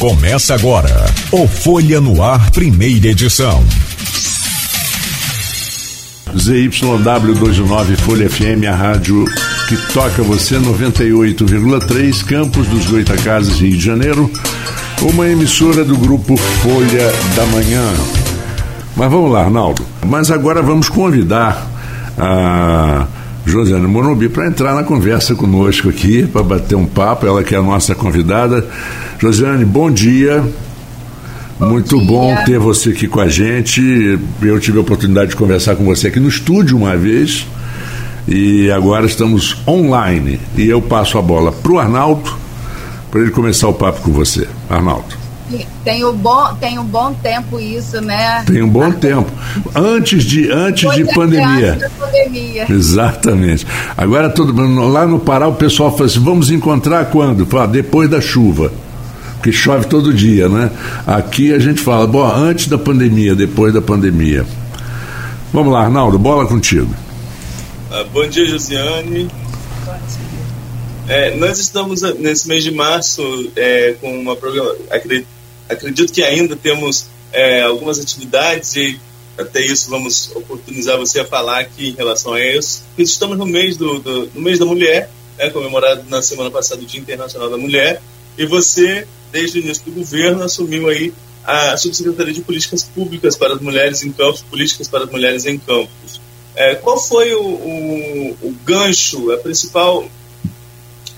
Começa agora o Folha no Ar, primeira edição. ZYW29 Folha FM, a rádio que toca você 98,3, Campos dos Goitacazes, Rio de Janeiro, uma emissora do grupo Folha da Manhã. Mas vamos lá, Arnaldo. Mas agora vamos convidar a Josiane Monobi para entrar na conversa conosco aqui, para bater um papo, ela que é a nossa convidada. Josiane, bom dia. Bom Muito dia. bom ter você aqui com a gente. Eu tive a oportunidade de conversar com você aqui no estúdio uma vez e agora estamos online. E eu passo a bola para o Arnaldo para ele começar o papo com você. Arnaldo. Tem um bom, tem um bom tempo isso, né? Tem um bom tempo. Antes de, antes de pandemia. Antes da pandemia. Exatamente. Agora todo lá no Pará o pessoal fala assim, vamos encontrar quando? Fala, depois da chuva. Porque chove todo dia, né? Aqui a gente fala, bom, antes da pandemia, depois da pandemia. Vamos lá, Arnaldo, bola contigo. Uh, bom dia, Josiane. Bom dia. É, nós estamos nesse mês de março é, com uma programa. Acredito, acredito que ainda temos é, algumas atividades e até isso vamos oportunizar você a falar aqui em relação a isso. Estamos no mês do, do no mês da mulher, né, comemorado na semana passada o Dia Internacional da Mulher, e você, desde o início do governo, assumiu aí a subsecretaria de políticas públicas para as mulheres em campos, políticas para as mulheres em campos. É, qual foi o, o, o gancho, principal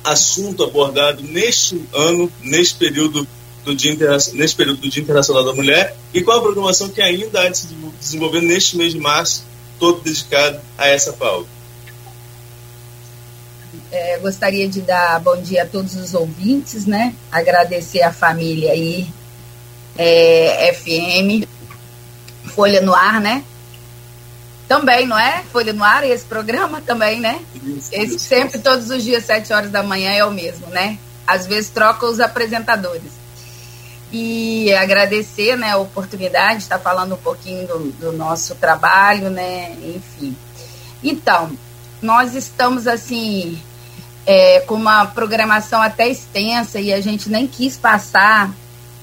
assunto abordado neste ano, neste período do Dia, neste período do Dia Internacional da Mulher e qual a programação que ainda há de se desenvolver neste mês de março, todo dedicado a essa pauta. É, gostaria de dar bom dia a todos os ouvintes, né? Agradecer a família aí, é, FM, Folha no Ar, né? Também, não é? Folha no Ar, esse programa também, né? Esse sempre, todos os dias, sete horas da manhã, é o mesmo, né? Às vezes troca os apresentadores. E agradecer né, a oportunidade de estar falando um pouquinho do, do nosso trabalho, né? Enfim. Então, nós estamos assim é, com uma programação até extensa e a gente nem quis passar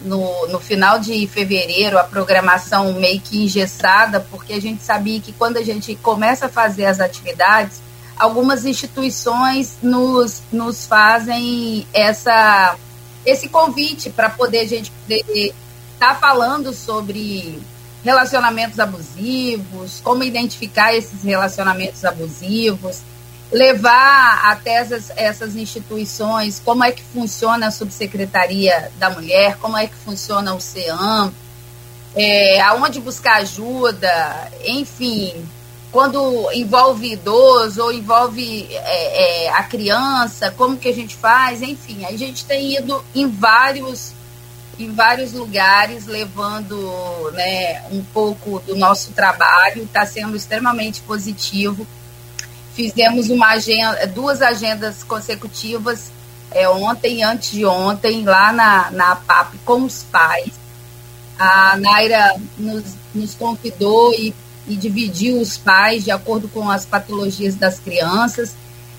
no, no final de fevereiro a programação meio que engessada, porque a gente sabia que quando a gente começa a fazer as atividades, algumas instituições nos, nos fazem essa, esse convite para poder a gente estar tá falando sobre relacionamentos abusivos, como identificar esses relacionamentos abusivos, levar até essas, essas instituições como é que funciona a subsecretaria da mulher, como é que funciona o CEAM, é, aonde buscar ajuda, enfim, quando envolve idoso ou envolve é, é, a criança, como que a gente faz, enfim, a gente tem ido em vários em vários lugares levando né, um pouco do nosso trabalho, está sendo extremamente positivo fizemos uma agenda, duas agendas consecutivas é, ontem e antes de ontem, lá na, na PAP com os pais. A Naira nos, nos convidou e, e dividiu os pais de acordo com as patologias das crianças.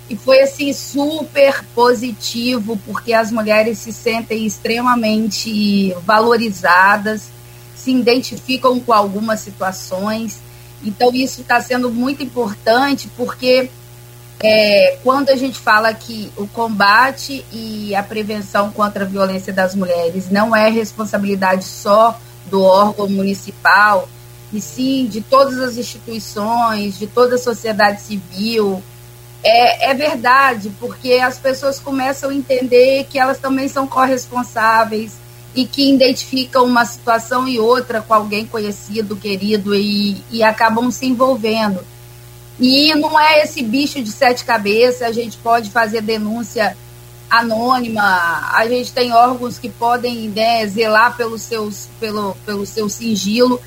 E foi assim super positivo, porque as mulheres se sentem extremamente valorizadas, se identificam com algumas situações então, isso está sendo muito importante porque é, quando a gente fala que o combate e a prevenção contra a violência das mulheres não é responsabilidade só do órgão municipal, e sim de todas as instituições, de toda a sociedade civil, é, é verdade, porque as pessoas começam a entender que elas também são corresponsáveis, e que identificam uma situação e outra com alguém conhecido, querido e, e acabam se envolvendo. E não é esse bicho de sete cabeças, a gente pode fazer denúncia anônima, a gente tem órgãos que podem né, zelar pelo, seus, pelo, pelo seu sigilo,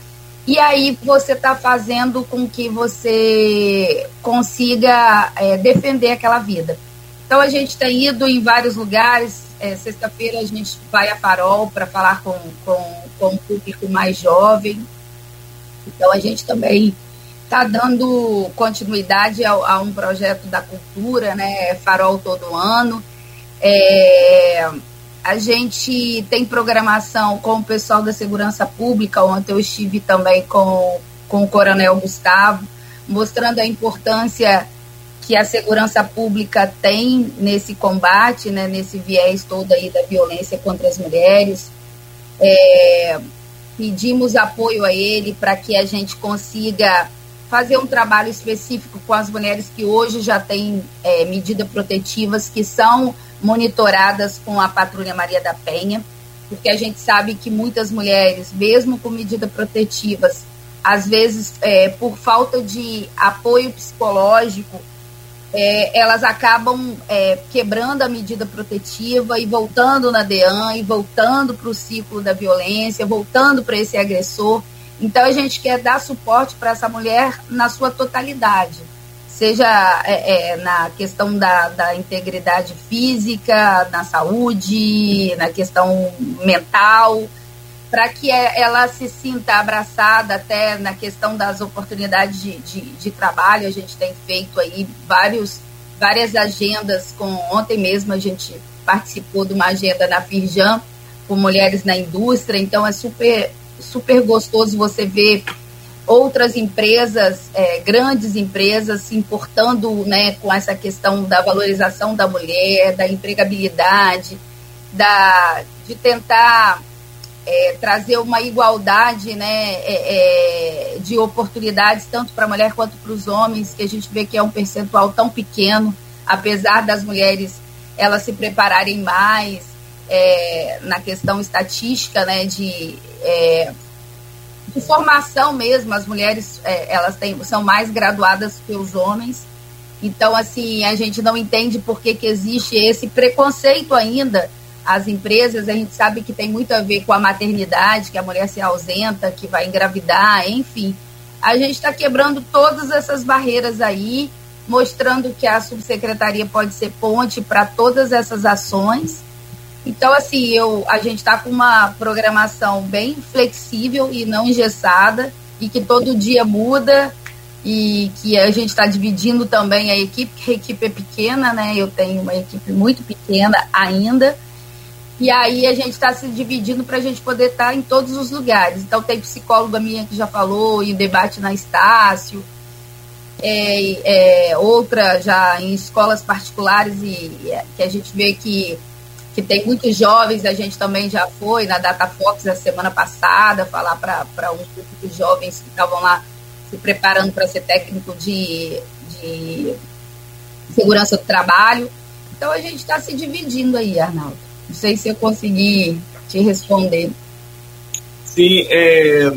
e aí você está fazendo com que você consiga é, defender aquela vida. Então a gente tem ido em vários lugares, é, Sexta-feira a gente vai a Farol para falar com, com, com público mais jovem. Então a gente também está dando continuidade a, a, um projeto da cultura, né? Farol todo ano. É, a gente tem programação com o pessoal da segurança pública. Ontem eu estive também com, com o Coronel Gustavo, mostrando a importância que a segurança pública tem nesse combate, né, nesse viés todo aí da violência contra as mulheres. É, pedimos apoio a ele para que a gente consiga fazer um trabalho específico com as mulheres que hoje já têm é, medidas protetivas que são monitoradas com a Patrulha Maria da Penha, porque a gente sabe que muitas mulheres, mesmo com medidas protetivas, às vezes é, por falta de apoio psicológico, é, elas acabam é, quebrando a medida protetiva e voltando na DEAN, e voltando para o ciclo da violência, voltando para esse agressor. Então, a gente quer dar suporte para essa mulher na sua totalidade, seja é, é, na questão da, da integridade física, na saúde, na questão mental, para que é, ela se sinta abraçada até na questão das oportunidades de, de, de, trabalho. A gente tem feito aí vários, várias agendas. Com Ontem mesmo a gente participou de uma agenda na Firjan com mulheres na indústria, então é super super gostoso você ver outras empresas, é, grandes empresas, se importando né, com essa questão da valorização da mulher, da empregabilidade, da, de tentar é, trazer uma igualdade né, é, é de oportunidades, tanto para a mulher quanto para os homens, que a gente vê que é um percentual tão pequeno, apesar das mulheres elas se prepararem mais, é, na questão estatística, né, de, de formação mesmo, as mulheres é, elas têm, são mais graduadas que os homens. Então, assim, a gente não entende por que, que existe esse preconceito ainda. As empresas, a gente sabe que tem muito a ver com a maternidade, que a mulher se ausenta, que vai engravidar, enfim. A gente está quebrando todas essas barreiras aí, mostrando que a subsecretaria pode ser ponte para todas essas ações então, assim, eu, a gente está com uma programação bem flexível e não engessada, e que todo dia muda, e que a gente está dividindo também a equipe, que a equipe é pequena, né? Eu tenho uma equipe muito pequena ainda. E aí a gente está se dividindo para a gente poder estar tá em todos os lugares. Então tem psicóloga minha que já falou, em debate na Estácio, é, é, outra já em escolas particulares, e, e que a gente vê que que tem muitos jovens, a gente também já foi na Data Fox a semana passada, falar para um grupo de jovens que estavam lá se preparando para ser técnico de, de segurança do trabalho. Então a gente está se dividindo aí, Arnaldo. Não sei se eu consegui te responder. Sim, é,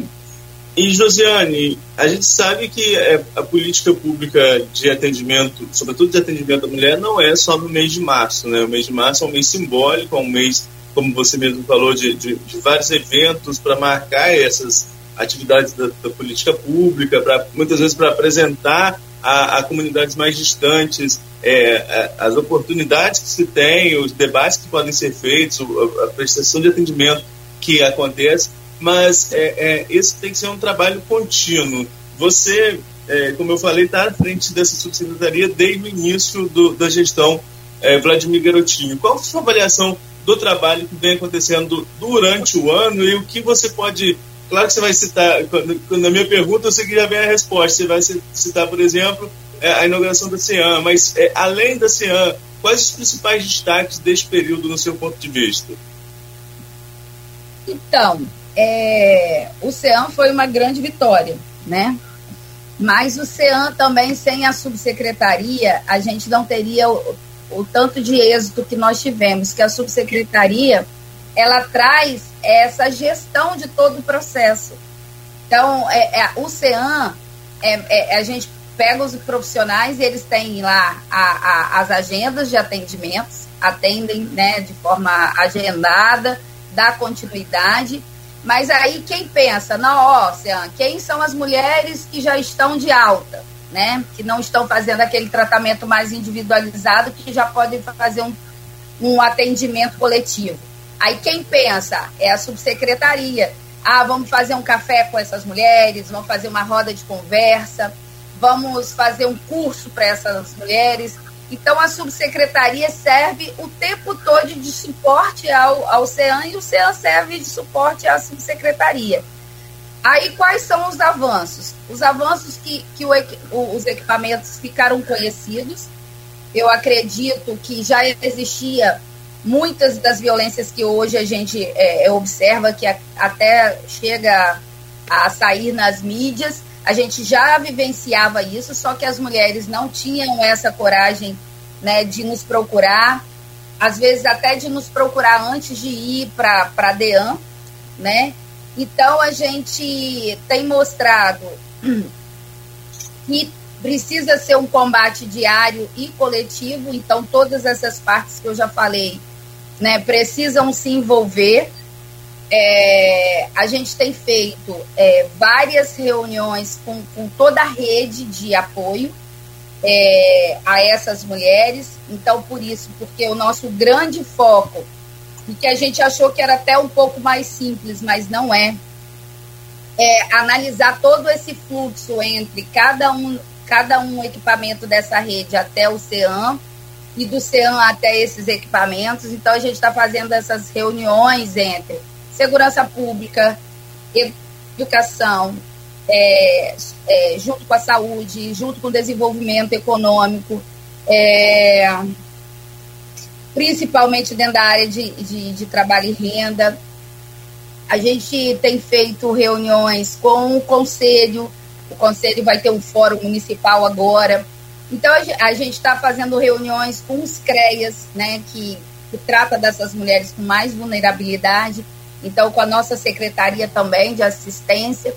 e Josiane, a gente sabe que é, a política pública de atendimento, sobretudo de atendimento à mulher, não é só no mês de março, né? O mês de março é um mês simbólico, é um mês, como você mesmo falou, de, de, de vários eventos para marcar essas atividades da, da política pública, para muitas vezes para apresentar a, a, comunidades mais distantes é, a, as oportunidades que se tem, os debates que podem ser feitos, a, a prestação de atendimento que acontece mas é, é, esse tem que ser um trabalho contínuo. Você, é, como eu falei, está à frente dessa subsecretaria desde o início do, da gestão é, Vladimir Garotinho. Qual a sua avaliação do trabalho que vem acontecendo durante o ano e o que você pode. Claro que você vai citar, na minha pergunta eu sei que já vem a resposta. Você vai citar, por exemplo, é, a inauguração da CEAM, mas é, além da CEAM, quais os principais destaques deste período no seu ponto de vista? Então, é, o CEAM foi uma grande vitória, né? Mas o CEAM também, sem a subsecretaria, a gente não teria o, o tanto de êxito que nós tivemos, que a subsecretaria, ela traz essa gestão de todo o processo. Então, é, é o CEAM, é, é, a gente pega os profissionais e eles têm lá a, a, as agendas de atendimentos, atendem né, de forma agendada, dá continuidade, mas aí quem pensa, na Ocean, quem são as mulheres que já estão de alta, né? Que não estão fazendo aquele tratamento mais individualizado, que já podem fazer um, um atendimento coletivo. Aí quem pensa é a subsecretaria. Ah, vamos fazer um café com essas mulheres, vamos fazer uma roda de conversa, vamos fazer um curso para essas mulheres. Então, a subsecretaria serve o tempo todo de suporte ao, ao CEAM e o CEAM serve de suporte à subsecretaria. Aí, quais são os avanços? Os avanços que, que o, os equipamentos ficaram conhecidos. Eu acredito que já existia muitas das violências que hoje a gente é, observa, que a, até chega a sair nas mídias, a gente já vivenciava isso, só que as mulheres não tinham essa coragem né, de nos procurar, às vezes até de nos procurar antes de ir para a DEAN, né? Então a gente tem mostrado que precisa ser um combate diário e coletivo, então todas essas partes que eu já falei, né, precisam se envolver é, a gente tem feito é, várias reuniões com, com, toda a rede de apoio é, a essas mulheres. Então, por isso, porque o nosso grande foco, e que a gente achou que era até um pouco mais simples, mas não é, é analisar todo esse fluxo entre cada um, cada um equipamento dessa rede até o CEAM e do CEAM até esses equipamentos. Então, a gente está fazendo essas reuniões entre segurança pública, educação, é, é, junto com a saúde, junto com o desenvolvimento econômico, é, principalmente dentro da área de, de, de, trabalho e renda. A gente tem feito reuniões com o conselho, o conselho vai ter um fórum municipal agora. Então, a gente está fazendo reuniões com os CREAS, né, que, que trata dessas mulheres com mais vulnerabilidade então com a nossa secretaria também de assistência.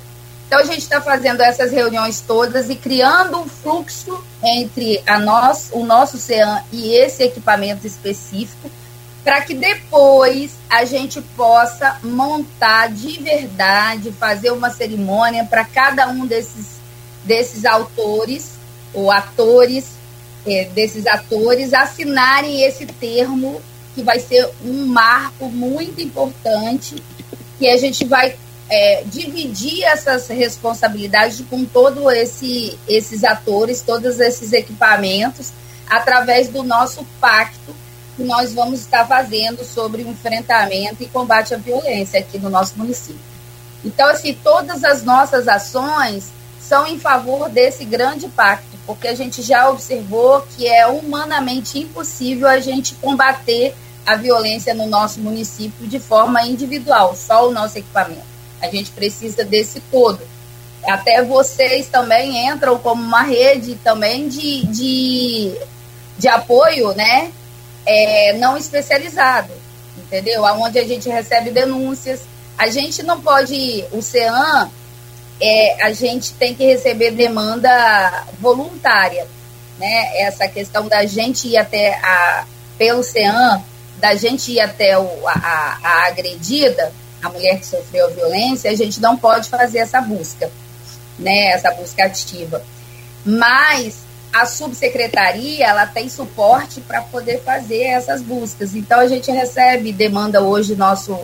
Então a gente está fazendo essas reuniões todas e criando um fluxo entre a nós, o nosso CEAM e esse equipamento específico, para que depois a gente possa montar de verdade, fazer uma cerimônia para cada um desses, desses autores ou atores, é, desses atores assinarem esse termo que vai ser um marco muito importante, que a gente vai é, dividir essas responsabilidades com todos esse, esses atores, todos esses equipamentos, através do nosso pacto que nós vamos estar fazendo sobre o enfrentamento e combate à violência aqui no nosso município. Então, assim, todas as nossas ações são em favor desse grande pacto, porque a gente já observou que é humanamente impossível a gente combater a violência no nosso município de forma individual, só o nosso equipamento. A gente precisa desse todo. Até vocês também entram como uma rede também de, de, de apoio, né? É, não especializado, entendeu? Onde a gente recebe denúncias. A gente não pode, o CEAM, é, a gente tem que receber demanda voluntária, né? Essa questão da gente ir até a, pelo CEAM da gente ir até o, a, a agredida, a mulher que sofreu violência, a gente não pode fazer essa busca, né? Essa busca ativa. Mas a subsecretaria ela tem suporte para poder fazer essas buscas. Então a gente recebe demanda hoje nosso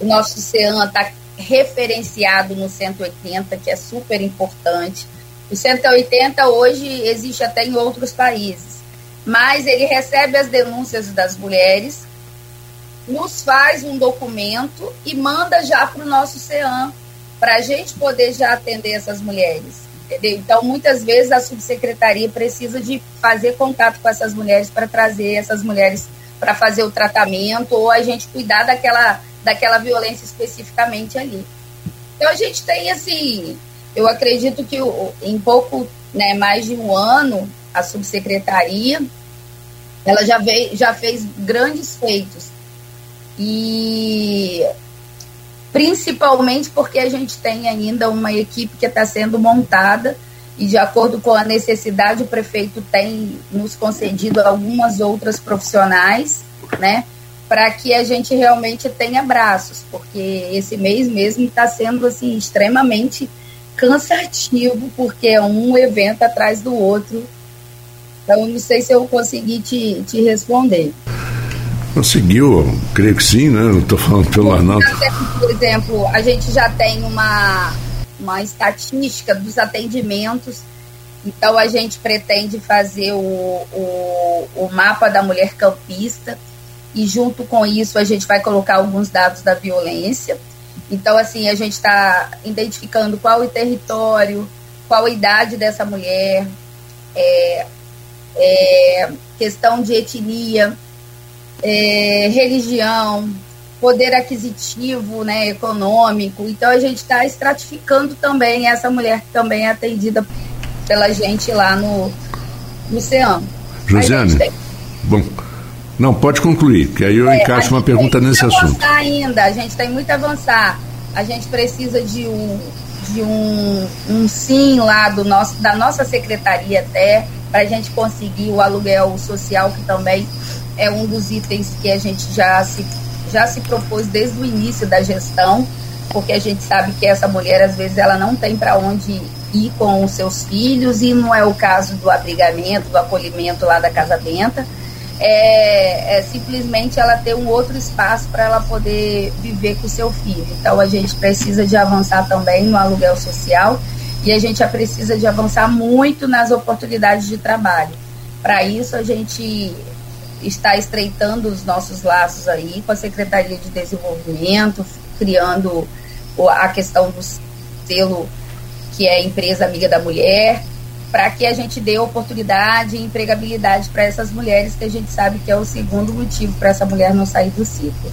o nosso CEAN está referenciado no 180, que é super importante. O 180 hoje existe até em outros países mas ele recebe as denúncias das mulheres, nos faz um documento e manda já para o nosso CEAM, para a gente poder já atender essas mulheres. Entendeu? Então, muitas vezes a subsecretaria precisa de fazer contato com essas mulheres para trazer essas mulheres para fazer o tratamento ou a gente cuidar daquela, daquela violência especificamente ali. Então, a gente tem assim, eu acredito que em pouco, né, mais de um ano, a subsecretaria ela já, veio, já fez grandes feitos. E principalmente porque a gente tem ainda uma equipe que está sendo montada e de acordo com a necessidade o prefeito tem nos concedido algumas outras profissionais, né, para que a gente realmente tenha braços, porque esse mês mesmo está sendo assim extremamente cansativo, porque é um evento atrás do outro então, não sei se eu consegui te, te responder. Conseguiu, creio que sim, né? Não estou falando pelo Arnaldo. Por exemplo, a gente já tem uma, uma estatística dos atendimentos Então a gente pretende fazer o, o, o mapa da mulher campista e junto com isso a gente vai colocar alguns dados da violência. Então, assim, a gente está identificando qual o território, qual a idade dessa mulher, é, é, questão de etnia, é, religião, poder aquisitivo, né, econômico. Então a gente está estratificando também essa mulher que também é atendida pela gente lá no, no CEAM. Josiane, tem... bom, não, pode concluir, que aí eu é, encaixo uma pergunta nesse assunto. ainda, a gente tem muito a avançar. A gente precisa de um, de um, um sim lá do nosso, da nossa secretaria até, para a gente conseguir o aluguel social, que também é um dos itens que a gente já se, já se propôs desde o início da gestão, porque a gente sabe que essa mulher, às vezes, ela não tem para onde ir com os seus filhos, e não é o caso do abrigamento, do acolhimento lá da Casa Benta. É, é, simplesmente ela ter um outro espaço para ela poder viver com o seu filho. Então a gente precisa de avançar também no aluguel social e a gente já precisa de avançar muito nas oportunidades de trabalho. Para isso a gente está estreitando os nossos laços aí com a Secretaria de Desenvolvimento, criando a questão do selo que é empresa amiga da mulher, para que a gente dê oportunidade e empregabilidade para essas mulheres, que a gente sabe que é o segundo motivo para essa mulher não sair do ciclo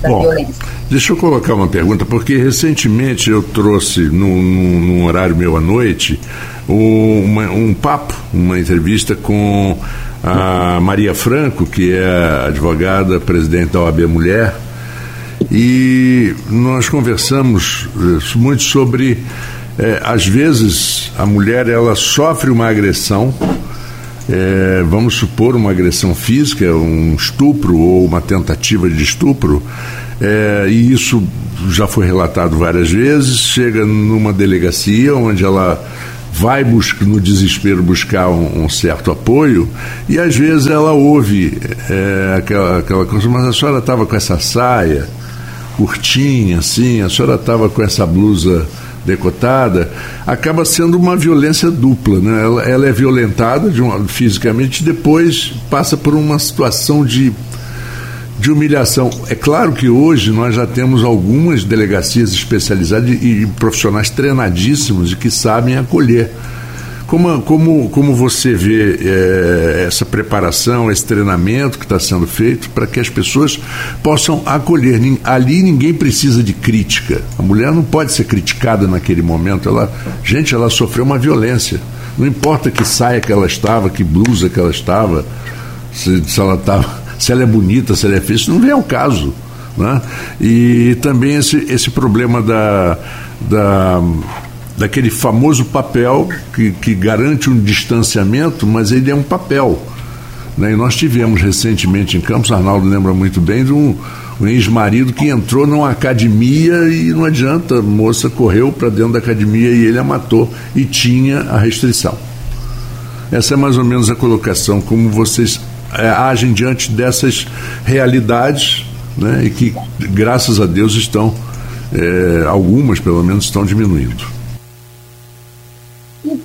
da Bom, violência. Deixa eu colocar uma pergunta, porque recentemente eu trouxe, num, num horário meu à noite, um, uma, um papo, uma entrevista com a Maria Franco, que é advogada, presidente da OAB Mulher, e nós conversamos eh, muito sobre é, às vezes a mulher ela sofre uma agressão, é, vamos supor uma agressão física, um estupro ou uma tentativa de estupro, é, e isso já foi relatado várias vezes. Chega numa delegacia onde ela vai buscar, no desespero buscar um, um, certo apoio e às vezes ela ouve é, aquela, aquela coisa, mas a senhora estava com essa saia curtinha assim, a senhora estava com essa blusa decotada, acaba sendo uma violência dupla. Né? Ela, ela é violentada de uma, fisicamente e depois passa por uma situação de, de humilhação. É claro que hoje nós já temos algumas delegacias especializadas e, e profissionais treinadíssimos e que sabem acolher como, como, como você vê é, essa preparação, esse treinamento que está sendo feito para que as pessoas possam acolher? Ali ninguém precisa de crítica. A mulher não pode ser criticada naquele momento. Ela, gente, ela sofreu uma violência. Não importa que saia que ela estava, que blusa que ela estava, se, se ela estava, se ela é bonita, se ela é feia, isso não vem ao caso. Né? E também esse, esse problema da, da daquele famoso papel que, que garante um distanciamento, mas ele é um papel. Né? E nós tivemos recentemente em Campos, Arnaldo lembra muito bem, de um, um ex-marido que entrou numa academia e não adianta, a moça correu para dentro da academia e ele a matou e tinha a restrição. Essa é mais ou menos a colocação, como vocês é, agem diante dessas realidades né? e que, graças a Deus, estão, é, algumas pelo menos, estão diminuindo.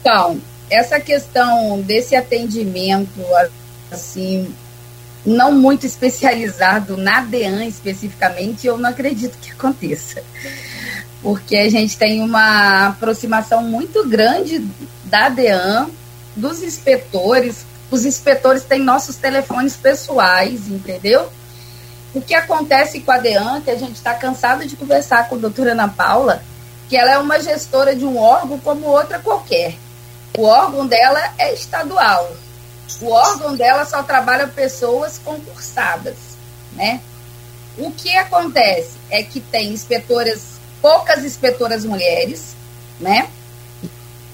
Então, essa questão desse atendimento, assim, não muito especializado na DEAN especificamente, eu não acredito que aconteça. Porque a gente tem uma aproximação muito grande da DEAN, dos inspetores. Os inspetores têm nossos telefones pessoais, entendeu? O que acontece com a DEAN, que a gente está cansado de conversar com a doutora Ana Paula, que ela é uma gestora de um órgão como outra qualquer. O órgão dela é estadual. O órgão dela só trabalha pessoas concursadas, né? O que acontece é que tem inspetoras, poucas inspetoras mulheres, né?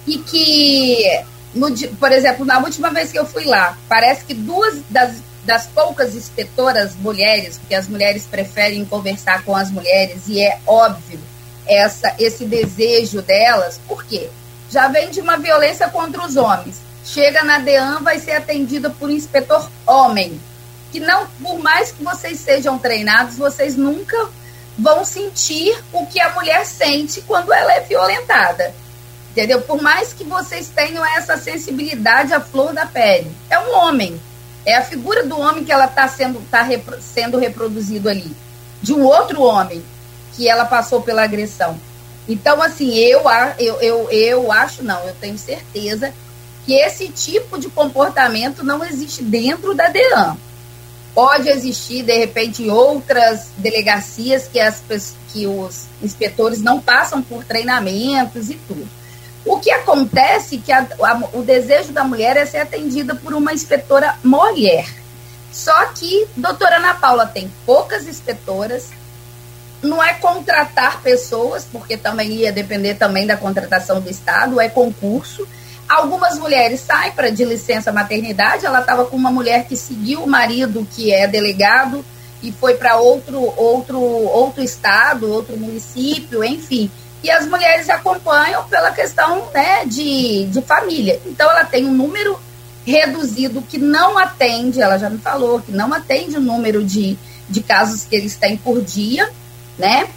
E que, no, por exemplo, na última vez que eu fui lá, parece que duas das, das poucas inspetoras mulheres, porque as mulheres preferem conversar com as mulheres, e é óbvio essa, esse desejo delas, por quê? Já vem de uma violência contra os homens. Chega na DEAN, vai ser atendida por um inspetor homem. Que não, por mais que vocês sejam treinados, vocês nunca vão sentir o que a mulher sente quando ela é violentada. Entendeu? Por mais que vocês tenham essa sensibilidade à flor da pele. É um homem. É a figura do homem que ela está sendo, tá repro, sendo reproduzido ali. De um outro homem que ela passou pela agressão. Então, assim, eu, eu, eu, eu acho, não, eu tenho certeza que esse tipo de comportamento não existe dentro da DEAN. Pode existir, de repente, outras delegacias que, as, que os inspetores não passam por treinamentos e tudo. O que acontece é que a, a, o desejo da mulher é ser atendida por uma inspetora mulher. Só que doutora Ana Paula tem poucas inspetoras, não é contratar pessoas, porque também ia depender também da contratação do Estado, é concurso. Algumas mulheres saem para de licença maternidade. Ela estava com uma mulher que seguiu o marido, que é delegado, e foi para outro, outro, outro estado, outro município, enfim. E as mulheres acompanham pela questão né, de, de família. Então, ela tem um número reduzido que não atende, ela já me falou, que não atende o número de, de casos que eles têm por dia, né?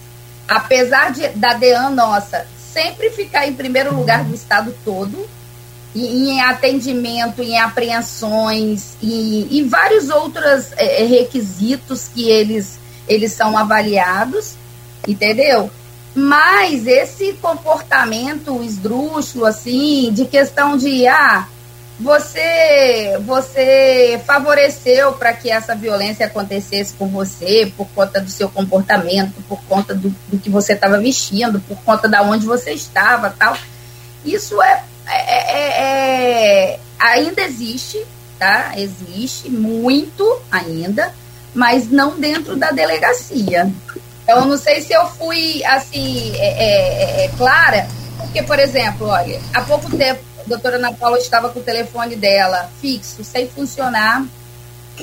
Apesar de, da DEAN nossa sempre ficar em primeiro lugar do estado todo, em atendimento, em apreensões e, e vários outros é, é, requisitos que eles, eles são avaliados, entendeu? Mas esse comportamento esdrúxulo, assim, de questão de, ah, você, você favoreceu para que essa violência acontecesse com você por conta do seu comportamento, por conta do, do que você estava vestindo, por conta da onde você estava, tal. Isso é é, é, é, ainda existe, tá? Existe muito ainda, mas não dentro da delegacia. Eu não sei se eu fui assim é, é, é, clara, porque, por exemplo, olha, há pouco tempo a doutora Ana Paula estava com o telefone dela fixo, sem funcionar.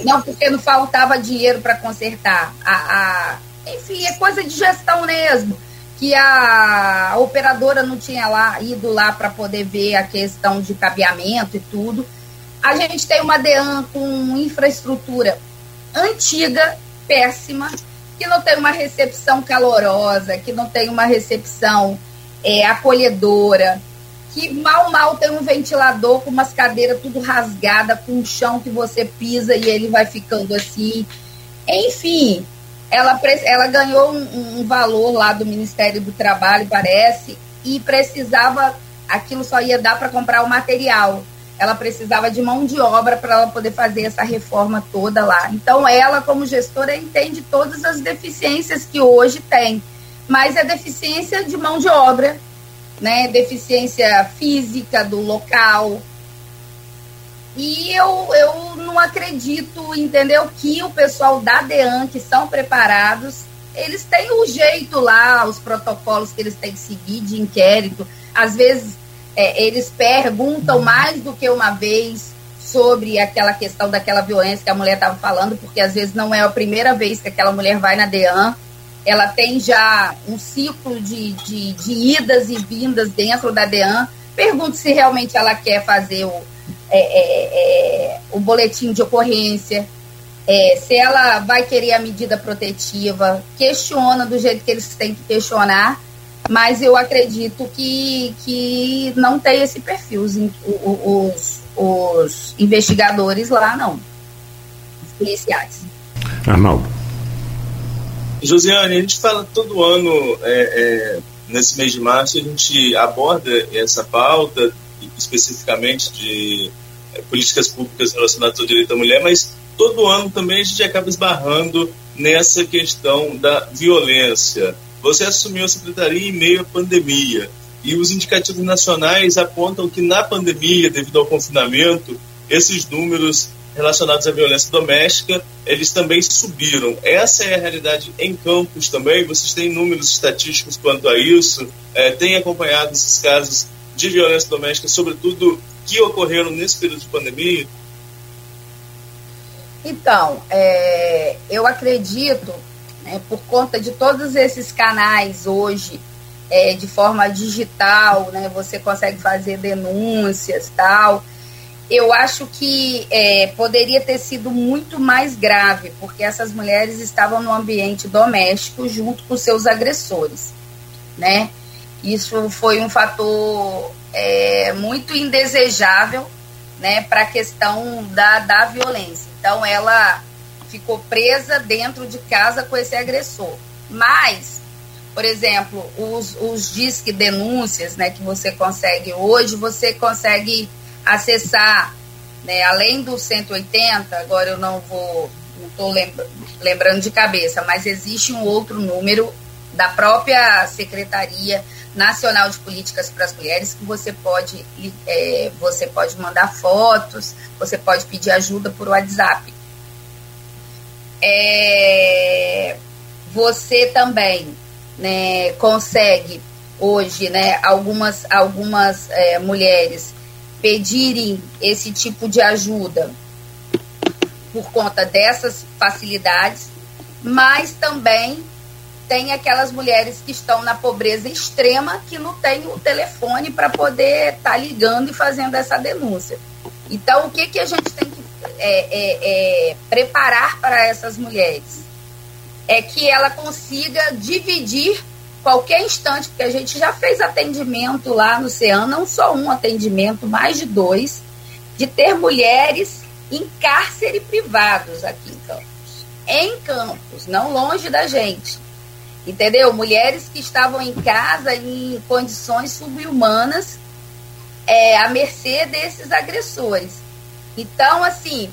Não porque não faltava dinheiro para consertar. A, a, enfim, é coisa de gestão mesmo que a operadora não tinha lá ido lá para poder ver a questão de cabeamento e tudo. A gente tem uma DEAN com infraestrutura antiga, péssima, que não tem uma recepção calorosa, que não tem uma recepção é, acolhedora, que mal, mal tem um ventilador com umas cadeiras tudo rasgada, com um chão que você pisa e ele vai ficando assim. Enfim, ela, ela ganhou um, um valor lá do Ministério do Trabalho, parece, e precisava, aquilo só ia dar para comprar o material. Ela precisava de mão de obra para ela poder fazer essa reforma toda lá. Então, ela, como gestora, entende todas as deficiências que hoje tem, mas é deficiência de mão de obra, né? deficiência física do local, e eu, eu não acredito, entendeu? Que o pessoal da DEAN, que são preparados, eles têm o um jeito lá, os protocolos que eles têm que seguir de inquérito. Às vezes é, eles perguntam mais do que uma vez sobre aquela questão daquela violência que a mulher estava falando, porque às vezes não é a primeira vez que aquela mulher vai na DEAN. Ela tem já um ciclo de, de, de idas e vindas dentro da DEAN. Pergunto se realmente ela quer fazer o, é, é, é, o boletim de ocorrência, é, se ela vai querer a medida protetiva, questiona do jeito que eles têm que questionar, mas eu acredito que, que não tem esse perfil, os, os, os investigadores lá, não, os policiais. Arnaldo. Josiane, a gente fala todo ano, é, é, nesse mês de março, a gente aborda essa pauta, especificamente de é, políticas públicas relacionadas ao direito da mulher, mas todo ano também a gente acaba esbarrando nessa questão da violência. Você assumiu a secretaria em meio à pandemia e os indicativos nacionais apontam que na pandemia, devido ao confinamento, esses números relacionados à violência doméstica, eles também subiram. Essa é a realidade em campos também? Vocês têm números estatísticos quanto a isso? É, têm acompanhado esses casos de violência doméstica, sobretudo que ocorreram nesse período de pandemia? Então, é, eu acredito, né, por conta de todos esses canais hoje, é, de forma digital, né, você consegue fazer denúncias tal. Eu acho que é, poderia ter sido muito mais grave, porque essas mulheres estavam no ambiente doméstico junto com seus agressores, né? Isso foi um fator é, muito indesejável né, para a questão da, da violência. Então, ela ficou presa dentro de casa com esse agressor. Mas, por exemplo, os, os disque denúncias né, que você consegue hoje, você consegue acessar, né, além do 180, agora eu não vou, não estou lembrando de cabeça, mas existe um outro número da própria Secretaria Nacional de Políticas para as Mulheres que você pode, é, você pode mandar fotos, você pode pedir ajuda por WhatsApp. É, você também né, consegue hoje, né, algumas, algumas é, mulheres pedirem esse tipo de ajuda por conta dessas facilidades, mas também tem aquelas mulheres que estão na pobreza extrema que não tem o telefone para poder estar tá ligando e fazendo essa denúncia. Então, o que, que a gente tem que é, é, é, preparar para essas mulheres? É que ela consiga dividir qualquer instante, porque a gente já fez atendimento lá no CEAN, não só um atendimento, mais de dois, de ter mulheres em cárcere privados aqui em Campos. Em Campos, não longe da gente. Entendeu? Mulheres que estavam em casa em condições subhumanas, é, à mercê desses agressores. Então, assim,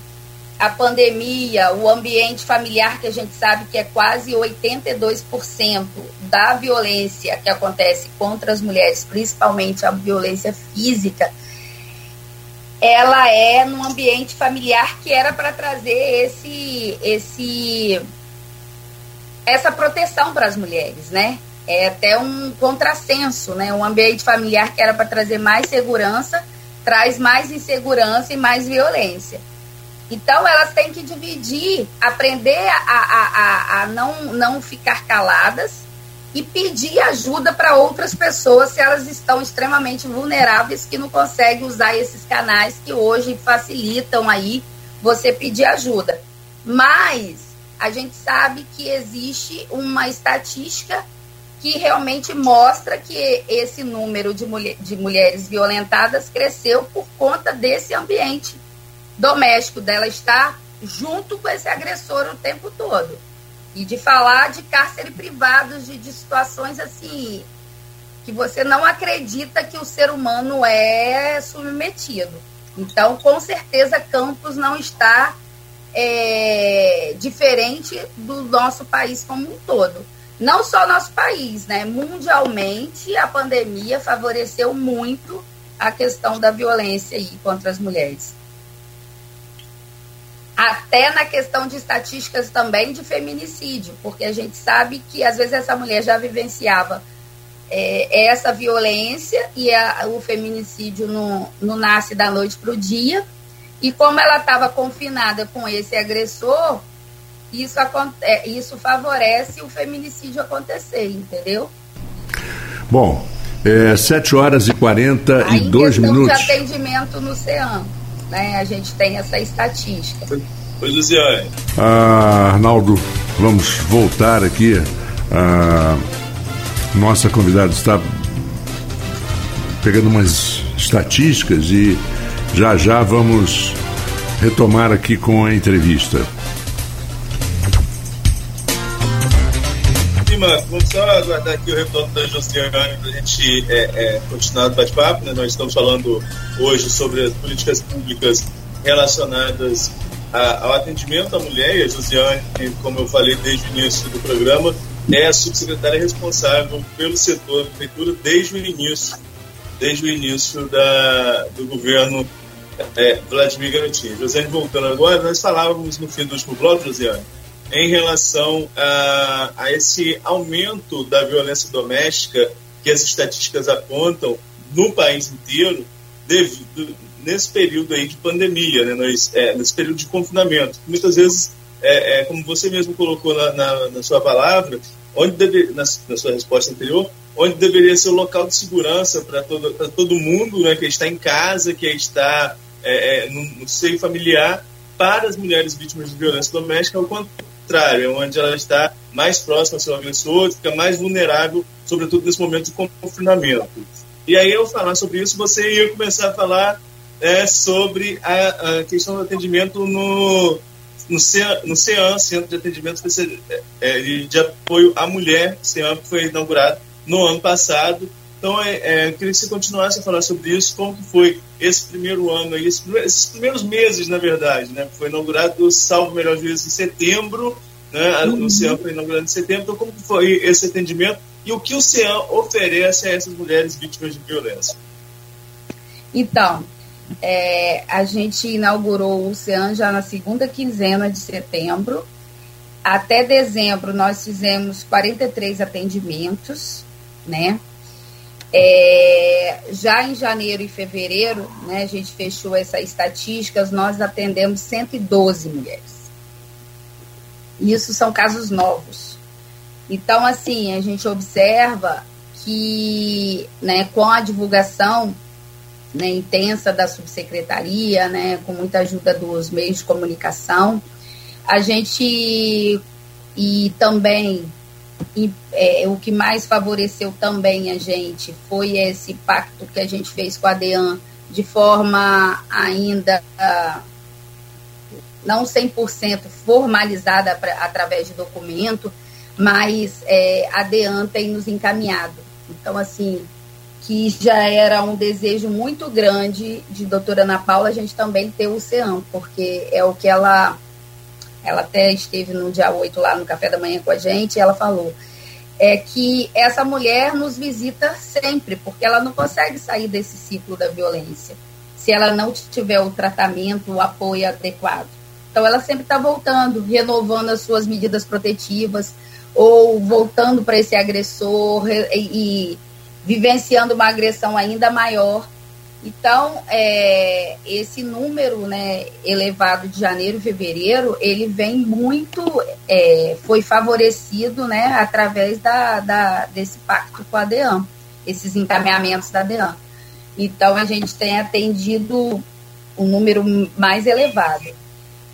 a pandemia, o ambiente familiar, que a gente sabe que é quase 82% da violência que acontece contra as mulheres, principalmente a violência física, ela é num ambiente familiar que era para trazer esse, esse, essa proteção para as mulheres, né? É até um contrassenso, né? Um ambiente familiar que era para trazer mais segurança, traz mais insegurança e mais violência. Então, elas têm que dividir, aprender a, a, a, a não, não ficar caladas e pedir ajuda para outras pessoas se elas estão extremamente vulneráveis que não conseguem usar esses canais que hoje facilitam aí você pedir ajuda. Mas a gente sabe que existe uma estatística que realmente mostra que esse número de, mulher, de mulheres violentadas cresceu por conta desse ambiente doméstico dela estar junto com esse agressor o tempo todo. E de falar de cárcere privados, de, de situações assim, que você não acredita que o ser humano é submetido. Então, com certeza, Campos não está é, diferente do nosso país como um todo. Não só nosso país, né? Mundialmente, a pandemia favoreceu muito a questão da violência aí contra as mulheres até na questão de estatísticas também de feminicídio, porque a gente sabe que às vezes essa mulher já vivenciava é, essa violência e a, o feminicídio não, não nasce da noite para o dia. E como ela estava confinada com esse agressor, isso, é, isso favorece o feminicídio acontecer, entendeu? Bom, é, 7 horas e 42 minutos. de atendimento no CEAM né? A gente tem essa estatística. Pois, Luciane. Ah, Arnaldo, vamos voltar aqui. Ah, nossa convidada está pegando umas estatísticas e já já vamos retomar aqui com a entrevista. Vamos só aguardar aqui o retorno da Josiane para a gente é, é, continuar o bate-papo. Né? Nós estamos falando hoje sobre as políticas públicas relacionadas a, ao atendimento à mulher. E a Josiane, como eu falei desde o início do programa, é a subsecretária responsável pelo setor da prefeitura desde o início, desde o início da, do governo é, Vladimir Garotinho. Josiane, voltando agora, nós falávamos no fim do último bloco, Josiane, em relação a, a esse aumento da violência doméstica que as estatísticas apontam no país inteiro devido, nesse período aí de pandemia, né, nós, é, nesse período de confinamento. Muitas vezes, é, é, como você mesmo colocou na, na, na sua palavra, onde deve, na, na, sua resposta anterior, onde deveria ser o local de segurança para todo, todo mundo né, que está em casa, que está é, é, no, no seio familiar, para as mulheres vítimas de violência doméstica, onde ela está mais próxima ao seu agressor, fica mais vulnerável, sobretudo nesse momento de confinamento. E aí eu falar sobre isso, você ia começar a falar é, sobre a, a, questão do atendimento no, no, CEAN, no CEAN, Centro de Atendimento é, é, de Apoio à Mulher, CEAN, que foi inaugurado no ano passado. Então, é, é, eu queria que você continuasse a falar sobre isso, como que foi esse primeiro ano, aí, esses primeiros meses, na verdade, né? Foi inaugurado, salvo melhor juízo, em setembro, né? Uhum. O CEAM foi inaugurado em setembro, então como que foi esse atendimento e o que o CEAM oferece a essas mulheres vítimas de violência? Então, é, a gente inaugurou o CEAM já na segunda quinzena de setembro. Até dezembro nós fizemos 43 atendimentos, né? É, já em janeiro e fevereiro, né, a gente fechou essas estatísticas, nós atendemos 112 mulheres. Isso são casos novos. Então, assim, a gente observa que né, com a divulgação né, intensa da subsecretaria, né, com muita ajuda dos meios de comunicação, a gente e também e, é, o que mais favoreceu também a gente foi esse pacto que a gente fez com a DEAN de forma ainda não 100% formalizada pra, através de documento, mas é, a DEAN tem nos encaminhado. Então, assim, que já era um desejo muito grande de doutora Ana Paula a gente também ter o CEAM, porque é o que ela ela até esteve no dia 8 lá no café da manhã com a gente, e ela falou é que essa mulher nos visita sempre, porque ela não consegue sair desse ciclo da violência, se ela não tiver o tratamento, o apoio adequado. Então ela sempre está voltando, renovando as suas medidas protetivas, ou voltando para esse agressor e, e vivenciando uma agressão ainda maior. Então, é, esse número né, elevado de janeiro e fevereiro, ele vem muito, é, foi favorecido né, através da, da, desse pacto com a DEAN, esses encaminhamentos da DEAN. Então, a gente tem atendido um número mais elevado.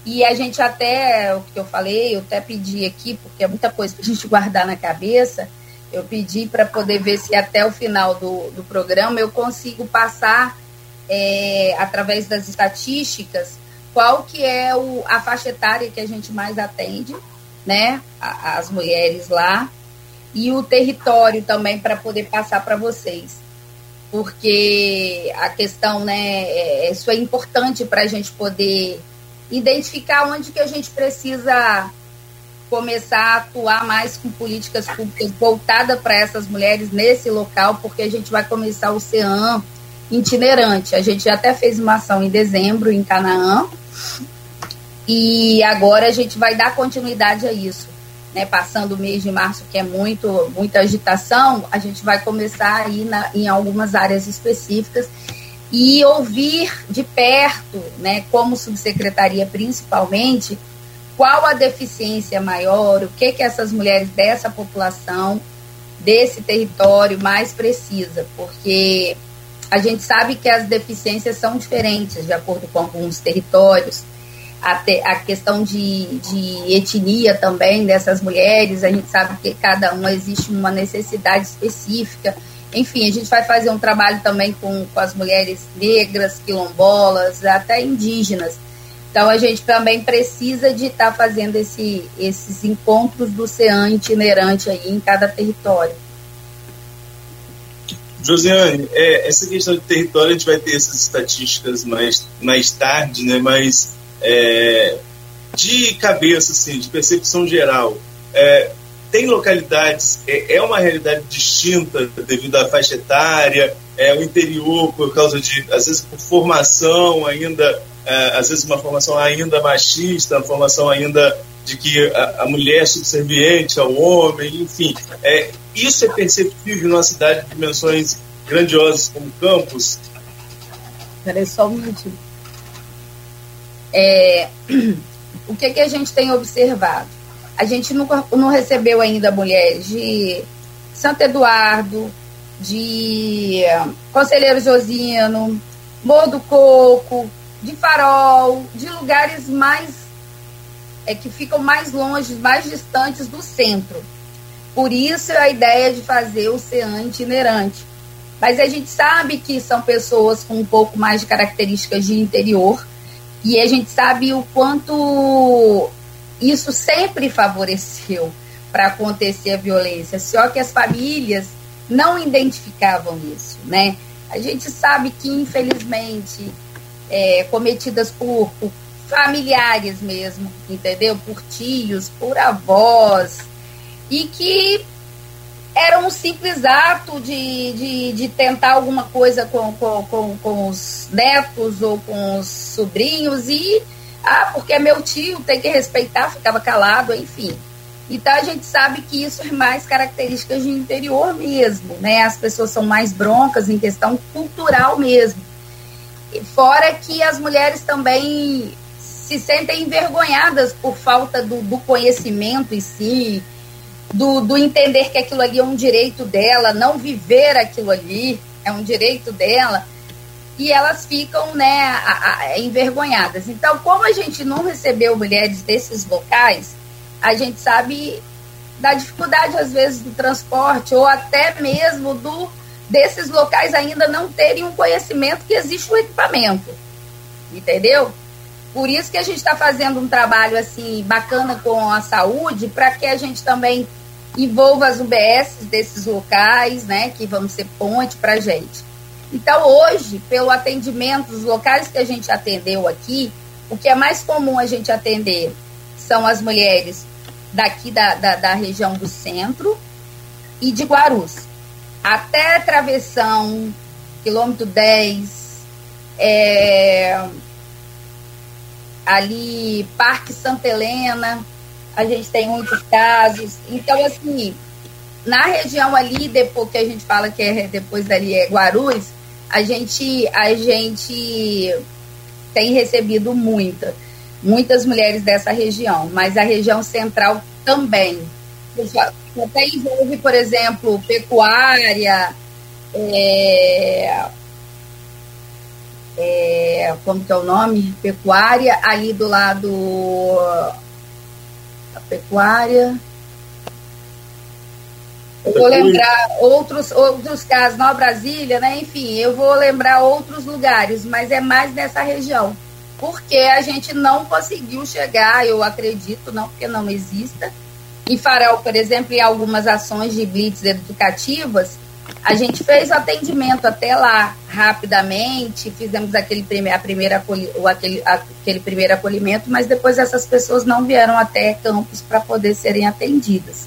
E a gente até, o que eu falei, eu até pedi aqui, porque é muita coisa para a gente guardar na cabeça, eu pedi para poder ver se até o final do, do programa eu consigo passar, é, através das estatísticas, qual que é o, a faixa etária que a gente mais atende, né, as mulheres lá, e o território também para poder passar para vocês. Porque a questão, né, é, isso é importante para a gente poder identificar onde que a gente precisa começar a atuar mais com políticas públicas voltadas para essas mulheres nesse local, porque a gente vai começar o CEAM itinerante. A gente já até fez uma ação em dezembro em Canaã e agora a gente vai dar continuidade a isso. Né, passando o mês de março, que é muito, muita agitação, a gente vai começar aí na, em algumas áreas específicas e ouvir de perto, né, como subsecretaria principalmente, qual a deficiência maior, o que que essas mulheres dessa população, desse território mais precisa, porque a gente sabe que as deficiências são diferentes de acordo com alguns territórios, até a questão de, de etnia também dessas mulheres, a gente sabe que cada um existe uma necessidade específica. Enfim, a gente vai fazer um trabalho também com, com as mulheres negras, quilombolas, até indígenas, então a gente também precisa de estar tá fazendo esse, esses encontros do CEAN itinerante aí em cada território. Josiane, é, essa questão de território a gente vai ter essas estatísticas mais, mais tarde, né? Mas é, de cabeça, assim, de percepção geral, é, tem localidades, é, é, uma realidade distinta devido à faixa etária, é o interior por causa de, às vezes, por formação ainda é, às vezes uma formação ainda machista, uma formação ainda de que a, a mulher é subserviente ao homem, enfim. É, isso é perceptível numa cidade de dimensões grandiosas como Campos? Peraí só um minutinho. É, o que, que a gente tem observado? A gente não, não recebeu ainda mulheres de Santo Eduardo, de Conselheiro Josino, Morro do Coco, de farol, de lugares mais é que ficam mais longe, mais distantes do centro. Por isso a ideia de fazer o CEAN itinerante, Mas a gente sabe que são pessoas com um pouco mais de características de interior e a gente sabe o quanto isso sempre favoreceu para acontecer a violência, só que as famílias não identificavam isso, né? A gente sabe que, infelizmente, é, cometidas por, por familiares mesmo, entendeu? Por tios, por avós, e que era um simples ato de, de, de tentar alguma coisa com, com, com, com, os netos ou com os sobrinhos e, ah, porque é meu tio, tem que respeitar, ficava calado, enfim. Então a gente sabe que isso é mais características de interior mesmo, né? As pessoas são mais broncas em questão cultural mesmo. Fora que as mulheres também se sentem envergonhadas por falta do, do conhecimento em si, do, do entender que aquilo ali é um direito dela, não viver aquilo ali é um direito dela, e elas ficam né, a, a, envergonhadas. Então, como a gente não recebeu mulheres desses locais, a gente sabe da dificuldade, às vezes, do transporte, ou até mesmo do desses locais ainda não terem um conhecimento que existe o equipamento. Entendeu? Por isso que a gente está fazendo um trabalho assim bacana com a saúde, para que a gente também envolva as UBS desses locais, né, que vão ser ponte para a gente. Então, hoje, pelo atendimento dos locais que a gente atendeu aqui, o que é mais comum a gente atender são as mulheres daqui da, da, da região do centro e de Guarus. Até Travessão, quilômetro 10, é, ali Parque Santa Helena, a gente tem muitos casos. Então, assim, na região ali, depois que a gente fala que é depois dali é Guarulhos, a gente, a gente tem recebido muita, muitas mulheres dessa região, mas a região central também. Até envolve, por exemplo, pecuária, é, é, como que é o nome? Pecuária, ali do lado a pecuária. Eu vou lembrar outros, outros casos, Nova Brasília, né? Enfim, eu vou lembrar outros lugares, mas é mais nessa região. Porque a gente não conseguiu chegar, eu acredito, não porque não exista. Em Farol, por exemplo, em algumas ações de blitz educativas, a gente fez o atendimento até lá rapidamente, fizemos aquele, prime a primeira o, aquele, aquele primeiro acolhimento, mas depois essas pessoas não vieram até campus para poder serem atendidas.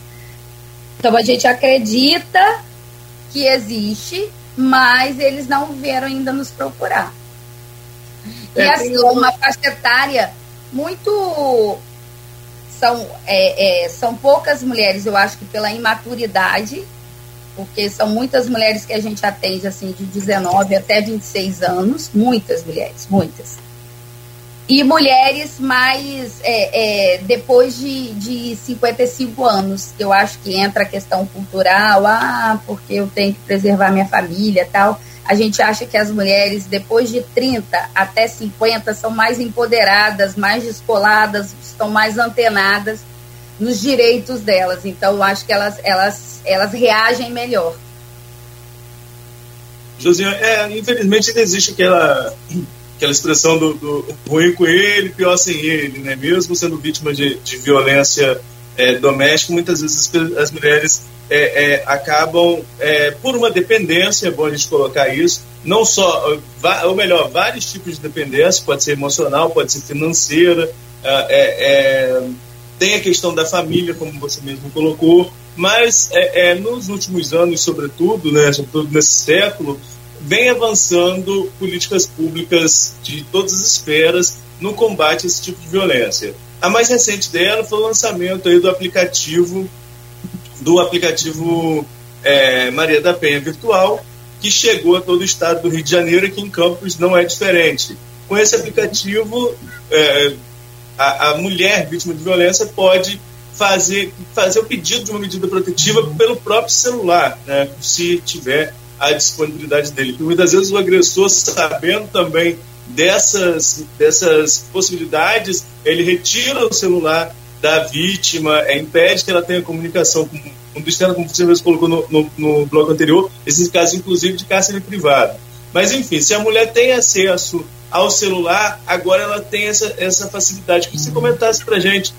Então a gente acredita que existe, mas eles não vieram ainda nos procurar. E é, assim, uma faixa etária muito. São, é, é, são poucas mulheres, eu acho que pela imaturidade porque são muitas mulheres que a gente atende, assim, de 19 até 26 anos, muitas mulheres, muitas. E mulheres mais, é, é, depois de, de 55 anos, eu acho que entra a questão cultural, ah, porque eu tenho que preservar minha família tal. A gente acha que as mulheres, depois de 30 até 50, são mais empoderadas, mais descoladas, estão mais antenadas nos direitos delas. Então, eu acho que elas, elas, elas reagem melhor. Josiane, é, infelizmente existe aquela, aquela expressão do, do, ruim com ele, pior sem ele, né? Mesmo sendo vítima de, de violência é, doméstica, muitas vezes as mulheres é, é, acabam, é, por uma dependência, é bom a gente colocar isso, não só, ou melhor, vários tipos de dependência, pode ser emocional, pode ser financeira, é, tem a questão da família, como você mesmo colocou, mas nos últimos anos, sobretudo, né, sobretudo nesse século, vem avançando políticas públicas de todas as esferas no combate a esse tipo de violência. A mais recente dela foi o lançamento aí do aplicativo do aplicativo é, Maria da Penha Virtual, que chegou a todo o estado do Rio de Janeiro e que em Campos não é diferente. Com esse aplicativo, é, a, a mulher vítima de violência pode fazer, fazer o pedido de uma medida protetiva pelo próprio celular, né, se tiver a disponibilidade dele. Porque muitas vezes o agressor, sabendo também dessas, dessas possibilidades, ele retira o celular da vítima, é, impede que ela tenha comunicação com o mundo externo, como você mesmo colocou no, no, no bloco anterior, esses casos, inclusive, de cárcere privado. Mas, enfim, se a mulher tem acesso ao celular, agora ela tem essa, essa facilidade. Que você comentasse para gente